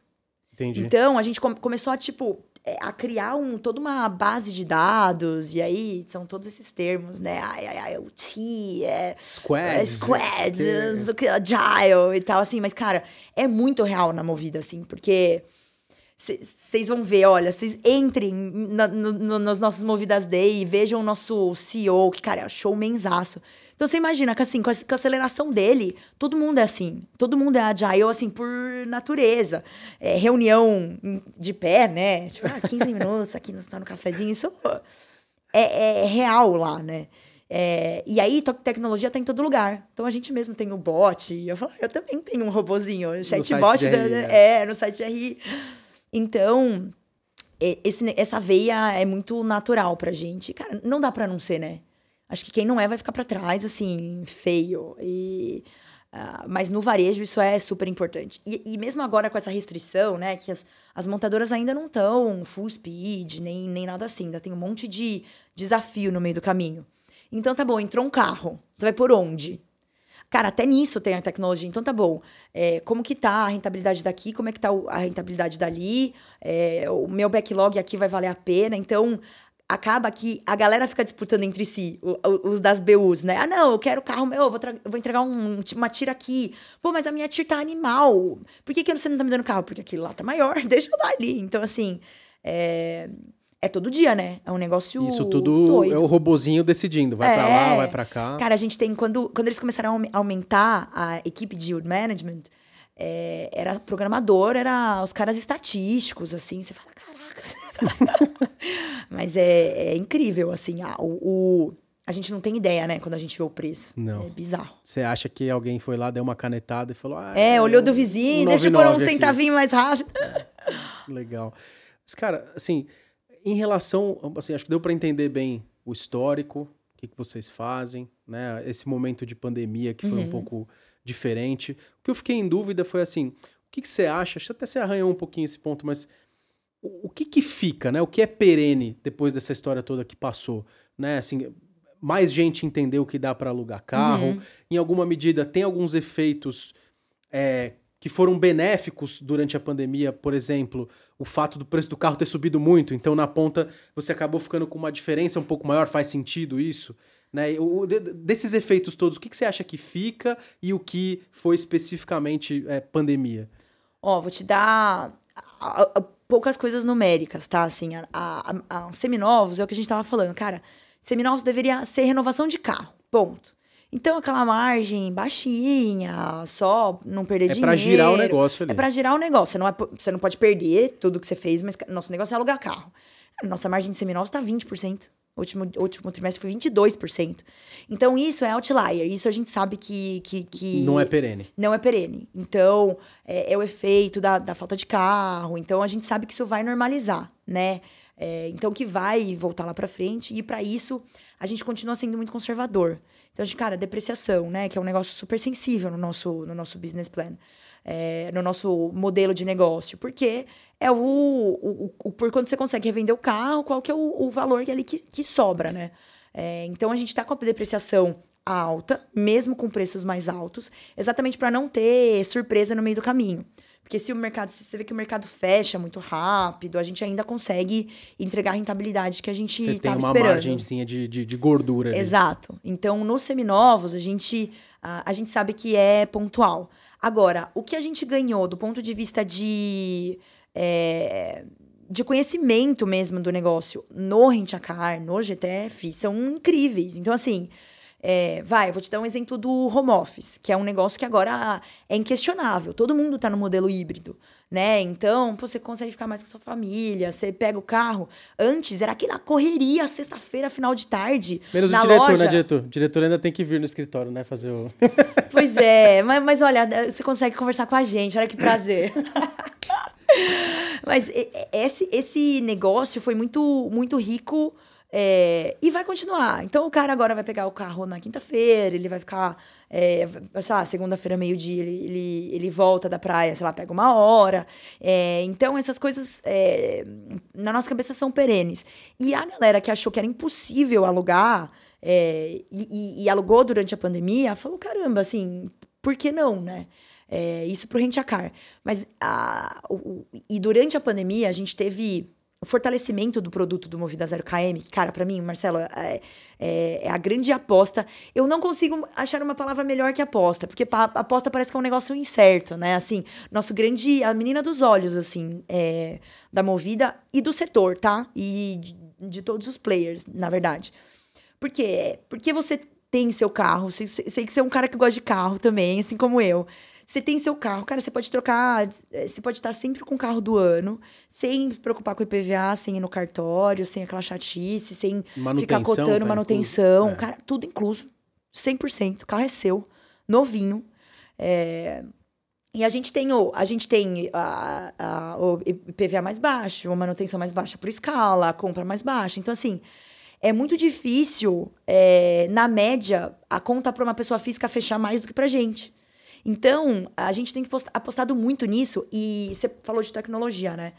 Entendi. Então, a gente começou a, tipo, é, a criar um, toda uma base de dados, e aí são todos esses termos, né? Ai, ai, ai, o T, é. Squads. É, squads, é. agile e tal, assim. Mas, cara, é muito real na movida, assim, porque vocês vão ver, olha, vocês entrem na, no, nas nossas Movidas Day e vejam o nosso CEO, que, cara, é showmanzaço. Então você imagina que assim, com a, com a, aceleração dele, todo mundo é assim. Todo mundo é agile, assim, por natureza. É, reunião de pé, né? Tipo, ah, 15 minutos aqui, no, tá no cafezinho. Isso é, é real lá, né? É, e aí, tecnologia tá em todo lugar. Então a gente mesmo tem o bot. Eu falo, ah, eu também tenho um robozinho, chatbot, é. é, no site RI. Então, esse, essa veia é muito natural pra gente. Cara, não dá pra não ser, né? Acho que quem não é vai ficar para trás, assim, feio. E, uh, mas no varejo isso é super importante. E, e, mesmo agora com essa restrição, né, que as, as montadoras ainda não estão full speed, nem, nem nada assim. Ainda tem um monte de desafio no meio do caminho. Então tá bom, entrou um carro. Você vai por onde? Cara, até nisso tem a tecnologia. Então tá bom. É, como que tá a rentabilidade daqui? Como é que tá a rentabilidade dali? É, o meu backlog aqui vai valer a pena? Então, acaba que a galera fica disputando entre si, os das BUs, né? Ah, não, eu quero carro meu, eu vou, vou entregar um, uma tira aqui. Pô, mas a minha tira tá animal. Por que, que você não tá me dando carro? Porque aquele lá tá maior, deixa eu dar ali. Então, assim, é, é todo dia, né? É um negócio. Isso tudo doido. é o robozinho decidindo. Vai é. pra lá, vai pra cá. Cara, a gente tem. Quando, quando eles começaram a aumentar a equipe de yield management, é, era programador, era os caras estatísticos, assim. Você fala, Mas é, é, incrível, assim, a, o, o, a gente não tem ideia, né, quando a gente vê o preço. Não. É bizarro. Você acha que alguém foi lá, deu uma canetada e falou... Ah, é, olhou do vizinho, um deixa eu pôr um centavinho mais rápido. Legal. Mas, cara, assim, em relação... Assim, acho que deu para entender bem o histórico, o que, que vocês fazem, né? Esse momento de pandemia que foi uhum. um pouco diferente. O que eu fiquei em dúvida foi assim, o que, que você acha? Acho que até você arranhou um pouquinho esse ponto, mas o, que que fica, né? O que é perene depois dessa história toda que passou, né? Assim, mais gente entendeu que dá para alugar carro. Uhum. Em alguma medida tem alguns efeitos é, que foram benéficos durante a pandemia, por exemplo, o fato do preço do carro ter subido muito, então na ponta você acabou ficando com uma diferença um pouco maior, faz sentido isso? Né? O, desses efeitos todos, o que, que você acha que fica e o que foi especificamente é, pandemia? Ó, vou te dar a, a, poucas coisas numéricas, tá? Assim, a, a, seminovos é o que a gente tava falando. Cara, seminovos deveria ser renovação de carro, ponto. Então, aquela margem baixinha, só não perder é dinheiro. É pra girar o negócio ali. É pra girar o negócio. Você não, é, você não pode perder tudo que você fez, mas nosso negócio é alugar carro. Nossa margem de seminovos tá 20%. O último, último trimestre foi 22%. Então, isso é outlier. Isso a gente sabe que. que, que não é perene. Não é perene. Então, é, é o efeito da, da falta de carro. Então, a gente sabe que isso vai normalizar, né? É, então, que vai voltar lá para frente. E para isso, a gente continua sendo muito conservador. Então, a gente, cara, depreciação, né? Que é um negócio super sensível no nosso, no nosso business plan. É, no nosso modelo de negócio. Porque é o, o, o, por quando você consegue revender o carro, qual que é o, o valor ali que, que sobra, né? É, então a gente está com a depreciação alta, mesmo com preços mais altos, exatamente para não ter surpresa no meio do caminho. Porque se o mercado, se você vê que o mercado fecha muito rápido, a gente ainda consegue entregar a rentabilidade que a gente estava esperando. Você tem uma margenzinha de, de, de gordura ali. Exato. Então, nos seminovos, a gente, a, a gente sabe que é pontual. Agora, o que a gente ganhou do ponto de vista de é, de conhecimento mesmo do negócio no Rentacar, no GTF, são incríveis. Então, assim, é, vai, vou te dar um exemplo do home office, que é um negócio que agora é inquestionável. Todo mundo está no modelo híbrido, né? Então, pô, você consegue ficar mais com a sua família, você pega o carro. Antes era aquela correria, sexta-feira, final de tarde. Menos na o diretor, loja. né, diretor? O diretor ainda tem que vir no escritório, né? Fazer o. pois é, mas, mas olha, você consegue conversar com a gente, olha que prazer. Mas esse, esse negócio foi muito, muito rico é, e vai continuar. Então o cara agora vai pegar o carro na quinta-feira, ele vai ficar, é, sei lá, segunda-feira, meio-dia, ele, ele, ele volta da praia, sei lá, pega uma hora. É, então essas coisas é, na nossa cabeça são perenes. E a galera que achou que era impossível alugar é, e, e, e alugou durante a pandemia, falou: caramba, assim, por que não, né? É, isso para o Rentacar. Mas a, o, e durante a pandemia, a gente teve o fortalecimento do produto do Movida Zero KM, que, cara, para mim, Marcelo, é, é, é, a grande aposta. Eu não consigo achar uma palavra melhor que aposta, porque aposta parece que é um negócio incerto, né? Assim, nosso grande. A menina dos olhos, assim, é, da Movida e do setor, tá? E de, de todos os players, na verdade. Por quê? Porque você tem seu carro, sei, sei que você é um cara que gosta de carro também, assim como eu. Você tem seu carro, cara, você pode trocar, eh, você pode estar sempre com o carro do ano, sem se preocupar com o IPVA, sem ir no cartório, sem aquela chatice, sem ficar cotando tá manutenção, é. cara, tudo incluso, 100%, o carro é seu, novinho. É... E a gente tem o, a gente tem a, a, o IPVA mais baixo, a manutenção mais baixa por escala, a compra mais baixa. Então, assim, é muito difícil, é, na média, a conta para uma pessoa física fechar mais do que para gente. Então, a gente tem apostado muito nisso. E você falou de tecnologia, né?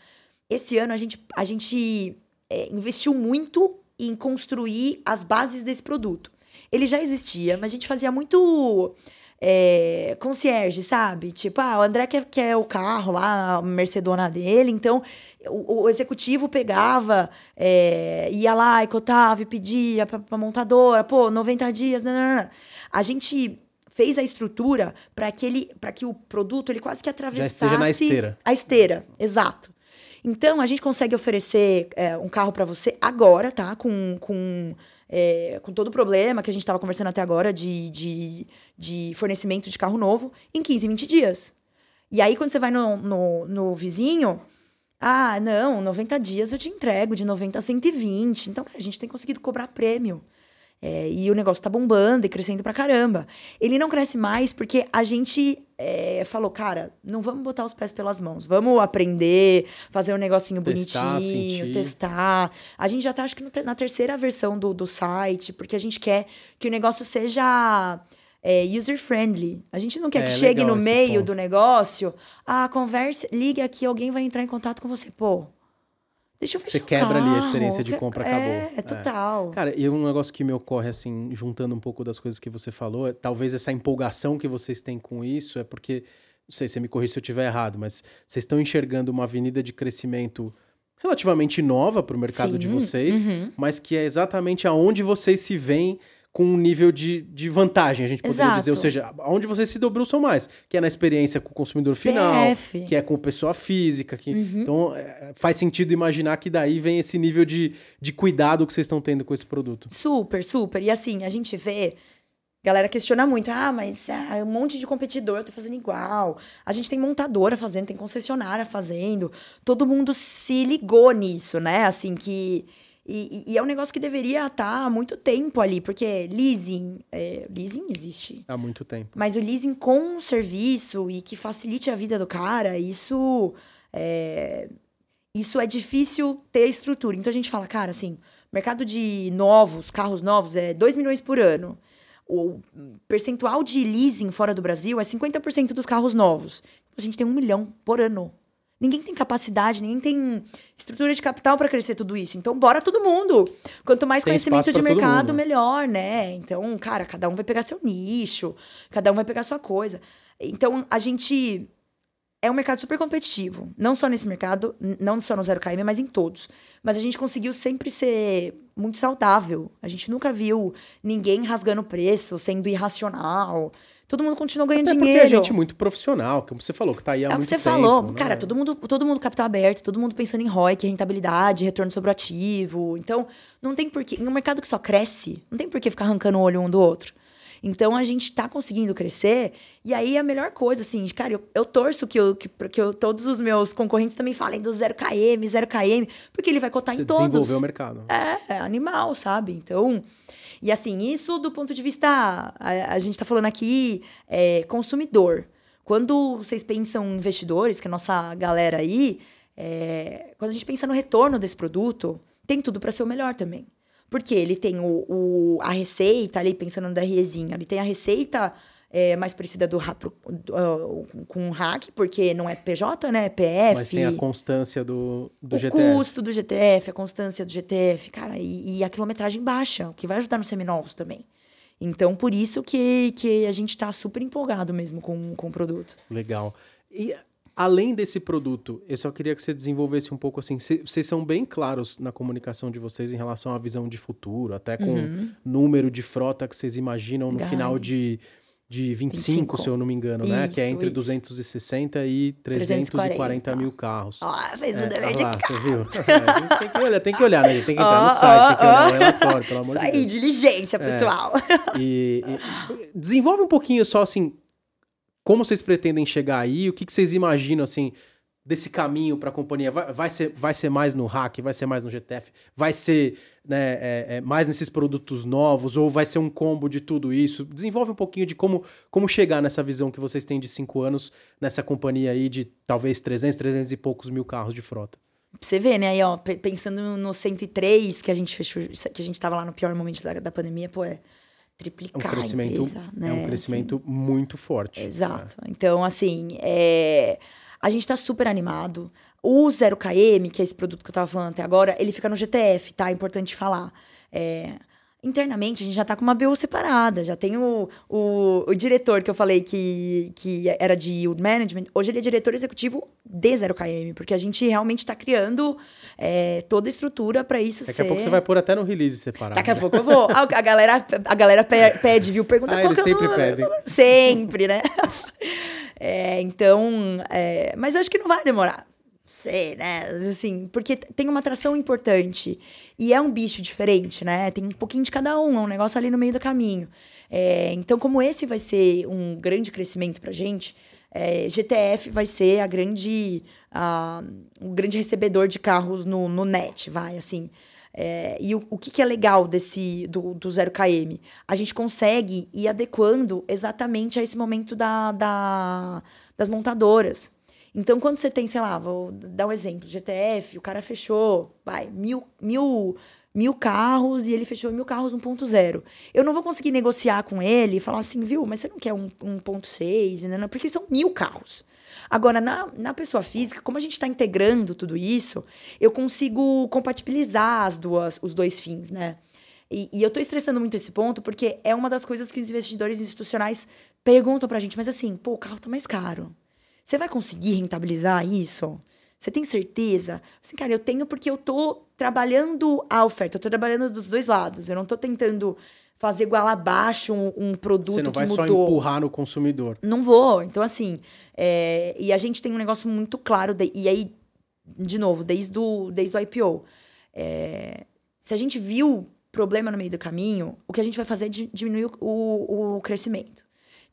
Esse ano a gente, a gente é, investiu muito em construir as bases desse produto. Ele já existia, mas a gente fazia muito é, concierge, sabe? Tipo, ah, o André quer, quer o carro lá, a Mercedona dele, então o, o executivo pegava, é, ia lá e cotava e pedia pra, pra montadora, pô, 90 dias, não. A gente fez a estrutura para que ele, para que o produto ele quase que atravessasse na esteira. a esteira, exato. Então a gente consegue oferecer é, um carro para você agora, tá? Com, com, é, com todo o problema que a gente estava conversando até agora de, de, de, fornecimento de carro novo em 15, 20 dias. E aí, quando você vai no, no, no vizinho, ah, não, 90 dias eu te entrego, de 90 a 120. Então, cara, a gente tem conseguido cobrar prêmio. É, e o negócio tá bombando e crescendo pra caramba. Ele não cresce mais porque a gente é, falou, cara, não vamos botar os pés pelas mãos. Vamos aprender, fazer um negocinho testar, bonitinho, sentir. testar. A gente já tá, acho que na terceira versão do, do site, porque a gente quer que o negócio seja é, user-friendly. A gente não quer é, que chegue no meio ponto. do negócio, ah, converse, ligue aqui, alguém vai entrar em contato com você. Pô, Deixa eu fechar Você quebra carro, ali a experiência de compra, é, acabou. É, total. É. Cara, e um negócio que me ocorre, assim, juntando um pouco das coisas que você falou, é, talvez essa empolgação que vocês têm com isso é porque não sei se você me corrija se eu estiver errado, mas vocês estão enxergando uma avenida de crescimento relativamente nova para o mercado Sim, de vocês, uhum. mas que é exatamente aonde vocês se veem com um nível de, de vantagem, a gente poderia Exato. dizer. Ou seja, aonde vocês se debruçam mais, que é na experiência com o consumidor final, PF. que é com pessoa física. Que, Uhum. Então, é, faz sentido imaginar que daí vem esse nível de, de cuidado que vocês estão tendo com esse produto. Super, super. E assim, a gente vê. Galera questiona muito, ah, mas ah, um monte de competidor tá fazendo igual. A gente tem montadora fazendo, tem concessionária fazendo. Todo mundo se ligou nisso, né? Assim, que. E, e- e é um negócio que deveria estar há muito tempo ali, porque leasing. é, leasing existe. Há muito tempo. Mas o leasing com um serviço e que facilite a vida do cara, isso é, isso é difícil ter estrutura. Então a gente fala, cara, assim, mercado de novos, carros novos é 2 milhões por ano. O percentual de leasing fora do Brasil é 50% dos carros novos. A gente tem um milhão por ano. Ninguém tem capacidade, ninguém tem estrutura de capital para crescer tudo isso. Então, bora todo mundo. Quanto mais Tem conhecimento de mercado, melhor, né? Então, cara, cada um vai pegar seu nicho, cada um vai pegar sua coisa. Então, a gente é um mercado super competitivo. Não só nesse mercado, não só no 0KM, mas em todos. Mas a gente conseguiu sempre ser muito saudável. A gente nunca viu ninguém rasgando preço, sendo irracional. Todo mundo continua ganhando Até dinheiro. porque a gente é muito profissional, como você falou, que tá aí há É o muito que você tempo. falou. né? Cara, todo mundo, todo mundo capital aberto, todo mundo pensando em ROIC, rentabilidade, retorno sobre o ativo. Então, não tem porquê. Em um mercado que só cresce, não tem por que ficar arrancando o olho um do outro. Então, a gente tá conseguindo crescer. E aí, a melhor coisa, assim, cara, eu, eu torço que, eu, que, que eu- todos os meus concorrentes também falem do 0KM, 0KM, porque ele vai cotar Você em todos. desenvolveu o mercado. É, é animal, sabe? Então. E assim, isso do ponto de vista. A, a gente tá falando aqui, é, consumidor. Quando vocês pensam em investidores, que é a nossa galera aí, é, quando a gente pensa no retorno desse produto, tem tudo para ser o melhor também. Porque ele tem o, o- a receita ali, pensando no DREzinho, ele tem a receita é, mais parecida do, do, ah, com o hack, porque não é PJ, né? É PF Mas tem a constância do, do o GTF. custo do GTF, a constância do GTF, cara, e, e a quilometragem baixa, o que vai ajudar nos seminovos também. Então, por isso que, que a gente tá super empolgado mesmo com, com o produto. Legal. E além desse produto, eu só queria que você desenvolvesse um pouco assim. cê- Vocês são bem claros na comunicação de vocês em relação à visão de futuro, até com Uhum. número de frota que vocês imaginam no final de, de 25, 25. se eu não me engano, né? Que é Isso, entre isso. 260 e 340 340 mil carros. Ó, fez o É, dever ah de lá, casa. você viu? É, a gente tem que olhar, tem que olhar, né? Tem que entrar no Ó, site, tem que olhar ó. o relatório, pelo amor Isso de aí, Deus. É. diligência, pessoal. E, e desenvolve um pouquinho só assim, como vocês pretendem chegar aí, o que, que vocês imaginam assim desse caminho para a companhia? Vai, vai, ser, vai ser mais no hack, vai ser mais no GTF, vai ser né, é, é, mais nesses produtos novos ou vai ser um combo de tudo isso? Desenvolve um pouquinho de como, como chegar nessa visão que vocês têm de cinco anos nessa companhia aí de talvez 300, 300 e poucos mil carros de frota. Pra você ver, né? Aí, ó, pe- pensando no 103, que a gente fechou, que a gente tava lá no pior momento da, da pandemia, pô, é É um triplicar crescimento, empresa, né? é um Assim, crescimento muito forte. Exato. Então, assim, é, a gente tá super animado. O 0KM, que é esse produto que eu tava falando até agora, ele fica no GTF, tá? É importante falar. É, Internamente, a gente já tá com uma BU separada. Já tem o, o, o diretor que eu falei que, que era de yield management. Hoje ele é diretor executivo de 0KM, porque a gente realmente tá criando é, toda a estrutura para isso Daqui ser... a pouco você vai pôr até no release separado. Daqui a né? pouco eu vou. A, galera, a galera pe- pede, viu? Pergunta Ah, qual eles é sempre pedem. Sempre, né? É, então, é, mas eu acho que não vai demorar. Sei, né? Assim, porque tem uma atração importante. E é um bicho diferente, né? Tem um pouquinho de cada um, é um negócio ali no meio do caminho. É, então, como esse vai ser um grande crescimento pra gente, é, GTF vai ser a grande, a, um grande recebedor de carros no, no net, vai, assim. É, e o, o que, que é legal desse do, do 0KM? A gente consegue ir adequando exatamente a esse momento da, da- das montadoras. Então, quando você tem, sei lá, vou dar um exemplo, GTF, o cara fechou, vai, mil, mil, mil carros e ele fechou mil carros 1.0. Eu não vou conseguir negociar com ele e falar assim, viu, mas você não quer um 1.6, né? Porque são mil carros. Agora, na, na pessoa física, como a gente está integrando tudo isso, eu consigo compatibilizar as duas, os dois fins, né? E, e eu tô estressando muito esse ponto porque é uma das coisas que os investidores institucionais perguntam pra gente, mas assim, pô, o carro tá mais caro. Você vai conseguir rentabilizar isso? Você tem certeza? Assim, cara, eu tenho porque eu tô trabalhando a oferta, eu tô trabalhando dos dois lados. Eu não tô tentando fazer igual abaixo um, um produto Você não que vai mudou. só empurrar no consumidor. Não vou. Então, assim, é, e a gente tem um negócio muito claro, de- e aí, de novo, desde o, desde o IPO. é, se a gente viu problema no meio do caminho, o que a gente vai fazer é di- diminuir o, o crescimento.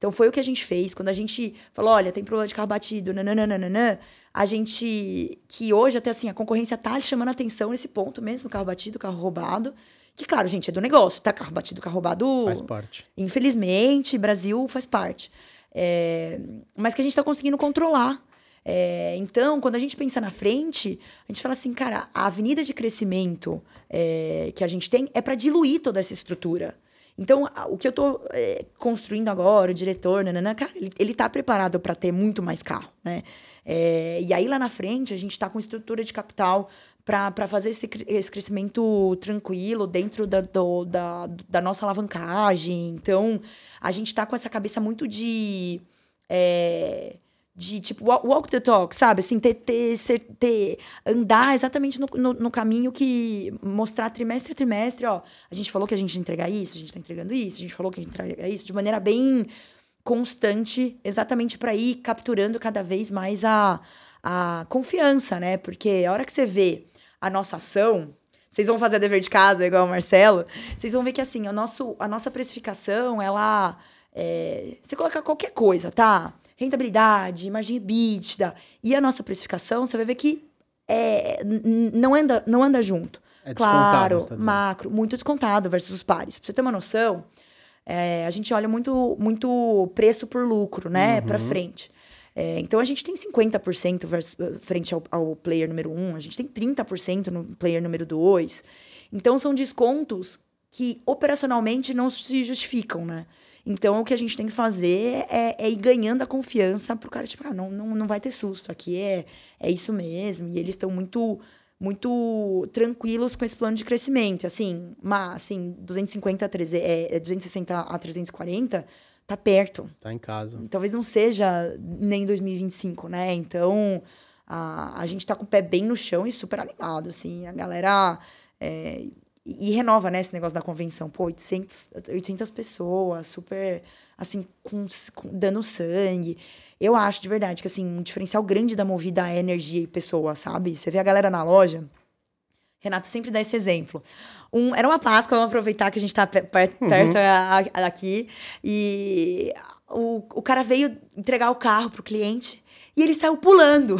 Então, foi o que a gente fez. Quando a gente falou, olha, tem problema de carro batido, nananana, a gente... Que hoje, até assim, a concorrência tá chamando atenção nesse ponto mesmo, carro batido, carro roubado. Que, claro, gente, é do negócio, tá? Carro batido, carro roubado... Faz parte. Infelizmente, Brasil faz parte. É, mas que a gente está conseguindo controlar. É, então, quando a gente pensa na frente, a gente fala assim, cara, a avenida de crescimento é, que a gente tem é para diluir toda essa estrutura. Então, o que eu estou construindo agora, o diretor, nanana, cara, ele, ele tá preparado para ter muito mais carro, né? É, e aí, lá na frente, a gente está com estrutura de capital para fazer esse, esse crescimento tranquilo dentro da, do- da, da nossa alavancagem. Então, a gente está com essa cabeça muito de. é, de tipo, wa- walk the talk, sabe? Assim, ter, ter, ser- ter andar exatamente no, no, no caminho que mostrar trimestre a trimestre, ó. A gente falou que a gente ia entregar isso, a gente tá entregando isso, a gente falou que a gente entrega isso, de maneira bem constante, exatamente para ir capturando cada vez mais a, a confiança, né? Porque a hora que você vê a nossa ação, vocês vão fazer dever de casa, igual o Marcelo, vocês vão ver que assim, o nosso, a nossa precificação, ela. é, você coloca qualquer coisa, tá? Rentabilidade, margem EBITDA. E a nossa precificação, você vai ver que é, não, anda, não anda junto. É descontado, claro, tá macro, muito descontado versus os pares. Pra você ter uma noção, é, a gente olha muito, muito preço por lucro, né? Pra frente. É, então a gente tem 50% vers- frente ao, ao player número 1, a gente tem 30% no player número 2. Então são descontos que operacionalmente não se justificam, né? Então o que a gente tem que fazer é, é ir ganhando a confiança pro cara, tipo, ah, não, não, não vai ter susto, aqui é, é isso mesmo. E eles estão muito muito tranquilos com esse plano de crescimento. Assim, mas, assim, 250 a 300, é, é 260 a 340 tá perto Tá em casa. talvez não seja nem 2025, né? Então, a, a gente tá com o pé bem no chão e super animado, assim. A galera... é, e, e renova, né, esse negócio da convenção. Pô, 800, 800 pessoas, super, assim, com, com- dando sangue. Eu acho, de verdade, que, assim, um diferencial grande da Movida é energia e pessoa, sabe? Você vê a galera na loja... Renato sempre dá esse exemplo. Um, era uma Páscoa, vamos aproveitar que a gente está perto, perto a- a- aqui. E o, o cara veio entregar o carro pro cliente e ele saiu pulando.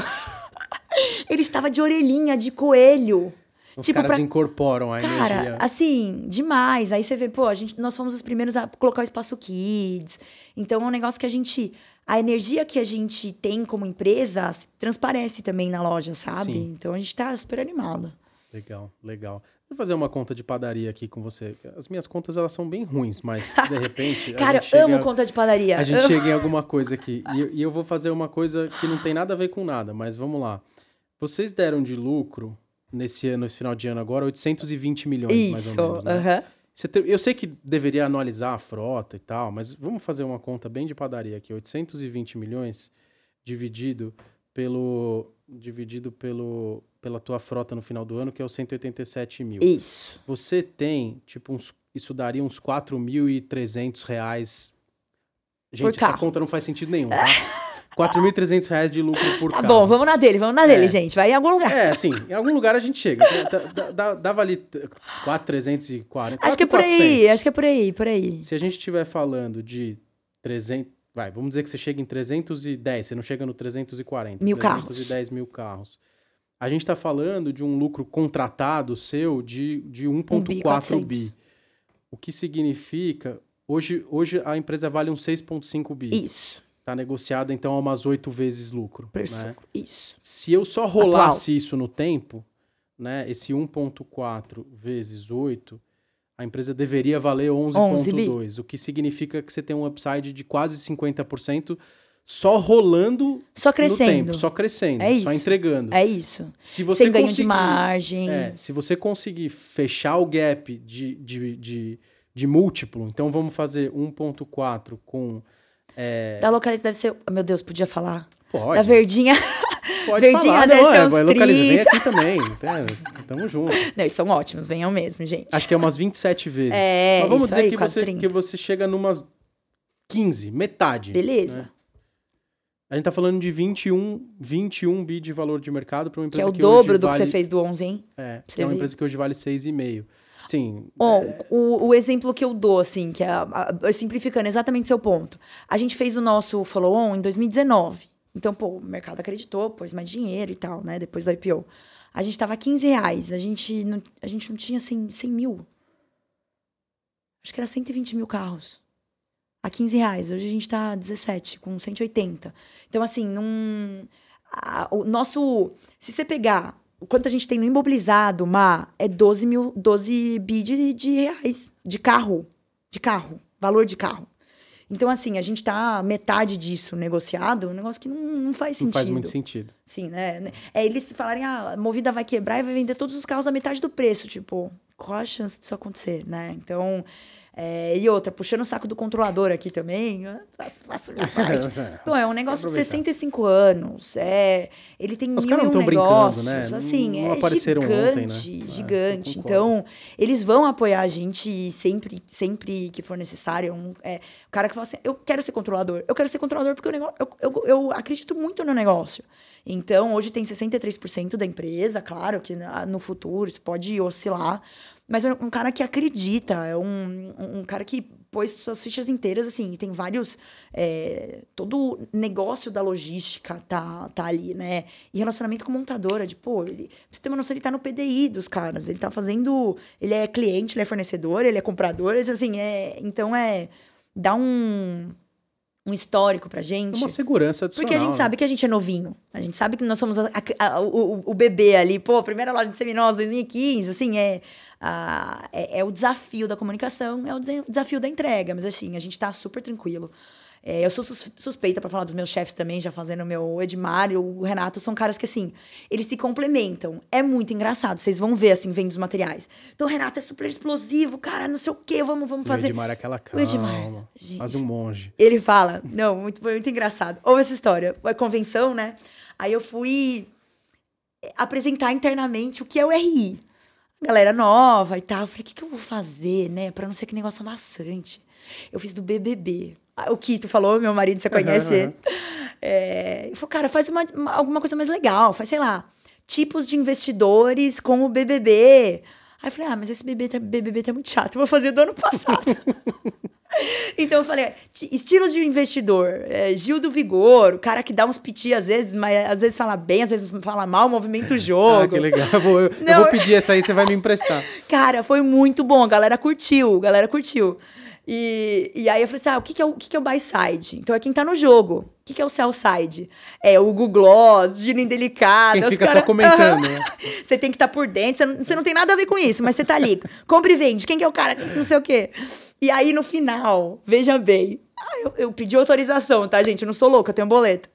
ele estava de orelhinha de coelho. Os tipo, caras pra- incorporam a Cara, energia. assim, demais. Aí você vê, pô, a gente, nós fomos os primeiros a colocar o espaço kids. Então é um negócio que a gente. A energia que a gente tem como empresa transparece também na loja, sabe? Sim. Então a gente tá super animado. Legal, legal. Vou fazer uma conta de padaria aqui com você. As minhas contas, elas são bem ruins, mas de repente... a Cara, eu amo em- conta de padaria. A gente Amo. chega em alguma coisa aqui. E, e eu vou fazer uma coisa que não tem nada a ver com nada, mas vamos lá. Vocês deram de lucro, nesse ano, nesse final de ano agora, 820 milhões, mais Isso, ou menos. né? te- Eu sei que deveria anualizar a frota e tal, mas vamos fazer uma conta bem de padaria aqui. 820 milhões dividido pelo dividido pelo pela tua frota no final do ano, que é os 187 mil. Isso. Você tem, tipo, uns, isso daria uns 4.300 reais. Gente, essa conta não faz sentido nenhum, tá? 4.300 reais de lucro por Tá carro. bom, vamos na dele, vamos na dele, É. gente. Vai em algum lugar. É, assim, em algum lugar a gente chega. Dá- dá- dá- Dava ali 4.340. acho que é por aí, 4.400. acho que é por aí, por aí. Se a gente estiver falando de 300. Vai, vamos dizer que você chega em 310, você não chega no 340. Mil carros. 310 mil carros. A gente está falando de um lucro contratado seu de, de 1,4 bi bi. O que significa. Hoje, hoje a empresa vale um 6,5 bi. Isso. Está negociada então a umas 8 vezes lucro. Preço. né? Isso. Se eu só rolasse isso no tempo, né, esse 1.4 vezes 8, a empresa deveria valer 11 bi. 11.2, o que significa que você tem um upside de quase 50% só rolando Só no crescendo. tempo, só crescendo, É só entregando. É isso. Se você Sem ganho de margem. é, se você conseguir fechar o gap de, de, de, de múltiplo, então vamos fazer 1.4 com... é, Da localidade deve ser. Meu Deus, podia falar? Pode. Da verdinha. Pode verdinha falar, deve não, ser é, uns vai localizar. Vem 30. aqui também. tá? Tamo junto. Não, eles são ótimos, venham mesmo, gente. Acho que é umas 27 vezes. É, Mas vamos dizer aí, que, você, 30. que você chega numas 15, metade. Beleza. né? A gente tá falando de 21, 21 bi de valor de mercado para uma Que é empresa o que, dobro hoje do vale, que você fez do 11, hein? É, que é uma ver. empresa que hoje vale 6,5. Sim. Ó, é, o, o exemplo que eu dou, assim, que é a- simplificando exatamente seu ponto. A gente fez o nosso follow-on em 2019. Então, pô, o mercado acreditou, pôs mais dinheiro e tal, né? Depois do IPO. A gente tava 15 reais. A gente não, a gente não tinha 100, 100 mil. Acho que era 120 mil carros. A 15 reais. Hoje a gente tá 17, com 180. Então, assim, não... o nosso... Se você pegar quanto a gente tem no imobilizado, Má, é 12 mil, 12 bi de, de reais. De carro. De carro. Valor de carro. Então, assim, a gente tá metade disso negociado, um negócio que não, não faz não sentido. faz muito sentido. Sim, né? É eles falarem, ah, a Movida vai quebrar e vai vender todos os carros a metade do preço. Tipo, qual a chance disso acontecer, né? Então, é, e outra, puxando o saco do controlador aqui também, faço, faço minha parte. Então, é um negócio de Aproveitar. 65 anos, é, ele tem Os mil caras não e negócios, né? Assim, não é apareceram ontem, né? gigante, É, gigante. então, eles vão apoiar a gente sempre, sempre que for necessário. Um, é, o cara que fala assim, eu quero ser controlador. Eu quero ser controlador porque o negócio, eu, eu, eu acredito muito no negócio. Então, hoje tem 63% da empresa, claro que no futuro isso pode oscilar. Mas é um cara que acredita, é um, um cara que pôs suas fichas inteiras, assim, e tem vários... é, todo o negócio da logística tá, tá ali, né? E relacionamento com montadora, de, pô, ele, pra você ter uma noção, ele tá no PDI dos caras, ele tá fazendo... Ele é cliente, ele é fornecedor, ele é comprador, assim, é... Então, é... Dá um, um histórico pra gente. uma segurança adicional. Porque a gente né? sabe que a gente é novinho. A gente sabe que nós somos a- a- a- o, o- o bebê ali. Pô, primeira loja de seminós, 2015. Assim, é, a- é, é o desafio da comunicação, é o desa- desafio da entrega. Mas, assim, a gente tá super tranquilo. É, eu sou sus- suspeita pra falar dos meus chefes também, já fazendo o meu Edmar e o Renato. São caras que, assim, eles se complementam. É muito engraçado. Vocês vão ver, assim, vendo os materiais. Então, o Renato é super explosivo, cara, não sei o quê, vamos, vamos O fazer. Edmar é aquela O calma. Edmar, gente. Quase um monge. Ele fala, não, muito, foi muito engraçado. Ouve essa história. Foi convenção, né? Aí eu fui eh, apresentar internamente o que é o RI. Galera nova e tal. Eu falei, o que, que eu vou fazer, né? Pra não ser que negócio amassante. Eu fiz do BBB. Ah, O Kito falou, meu marido, você conhece Aham, ele. É, ele falou, cara, faz uma, uma- alguma coisa mais legal. Faz, sei lá, tipos de investidores com o BBB. Aí eu falei, ah, mas esse BBB, tá- BBB tá muito chato. Eu vou fazer do ano passado. Então eu falei, ti- estilos de investidor, é, Gil do Vigor, o cara que dá uns piti às vezes, mas às vezes fala bem, às vezes fala mal, movimento jogo. Ah, que legal. Eu vou, eu- eu Não, vou pedir essa aí, você vai me emprestar. Cara, foi muito bom, a galera curtiu, a galera curtiu. E, e aí eu falei assim, ah, o que, que, é, o, que, que é o buy side? Então é quem tá no jogo. O que, que é o sell side? É o Google Gloss, Gina Indelicada. Quem fica só cara- comentando, né? Você tem que estar por dentro, você não, você não tem nada a ver com isso, mas você tá ali. Compre e vende. Quem que é o cara? Quem que não sei o quê. E aí, no final, veja bem. ah, eu, eu pedi autorização, tá, gente? Eu não sou louca, eu tenho um boleto.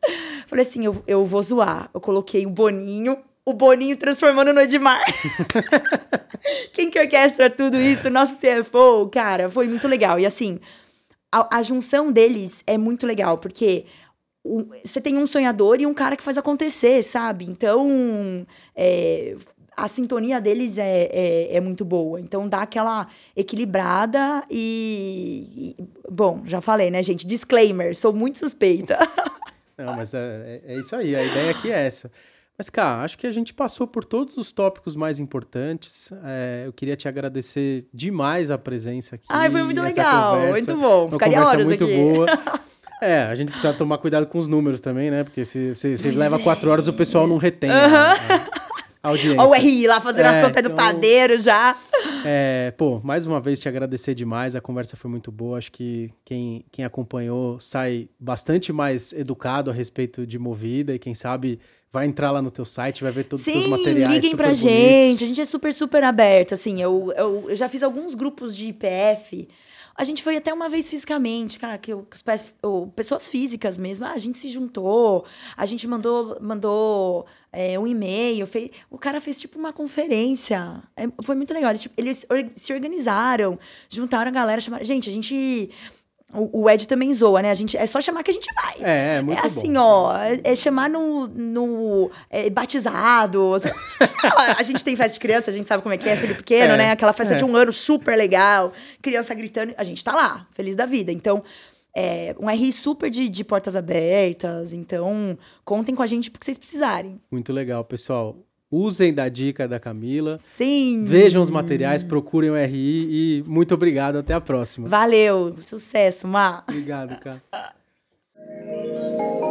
Falei assim: eu, eu vou zoar. Eu coloquei o Boninho, o Boninho transformando no Edmar. Quem que orquestra tudo isso? Nosso CFO, cara, foi muito legal. E assim, a, a junção deles é muito legal, porque você tem um sonhador e um cara que faz acontecer, sabe? Então, é, a sintonia deles é, é, é muito boa. Então, dá aquela equilibrada e, e- Bom, já falei, né, gente? Disclaimer, sou muito suspeita. Não, mas é, é- é isso aí, a ideia aqui é essa. Mas, cara, acho que a gente passou por todos os tópicos mais importantes. É, eu queria te agradecer demais a presença aqui. Ai, foi muito legal, conversa. muito bom. Ficaria horas muito aqui. boa. É, a gente precisa tomar cuidado com os números também, né? Porque se você Pois leva é. quatro horas, o pessoal não retém a- a, a audiência. Olha o RI lá fazendo É, a conta do então- padeiro já. É, pô, mais uma vez te agradecer demais, a conversa foi muito boa. Acho que quem, quem acompanhou sai bastante mais educado a respeito de movida e quem sabe vai entrar lá no teu site, vai ver todos os teus Sim, materiais. liguem super pra bonitos. gente. A gente é super, super aberto. Assim, eu, eu, eu já fiz alguns grupos de IPF. A gente foi até uma vez fisicamente, cara, que os pés, pessoas físicas mesmo. Ah, a gente se juntou, a gente mandou, mandou é, um e-mail. Fez, o cara fez tipo uma conferência. É, foi muito legal. Eles, tipo, eles se organizaram, juntaram a galera, chamaram. Gente, a gente O, o Ed também zoa, né? A gente, é só chamar que a gente vai. É, é muito É assim, bom. ó, é, é chamar no, no é, batizado. A gente, tá- a gente tem festa de criança, a gente sabe como é que é, filho pequeno, É, né? Aquela festa é. de um ano super legal, criança gritando, a gente tá lá, feliz da vida. Então, é um RI super de, de portas abertas, então contem com a gente porque vocês precisarem. Muito legal, pessoal. Usem da dica da Camila. Sim. Vejam os materiais, procurem o RI e muito obrigado. Até a próxima. Valeu. Sucesso, Mar. Obrigado, cara.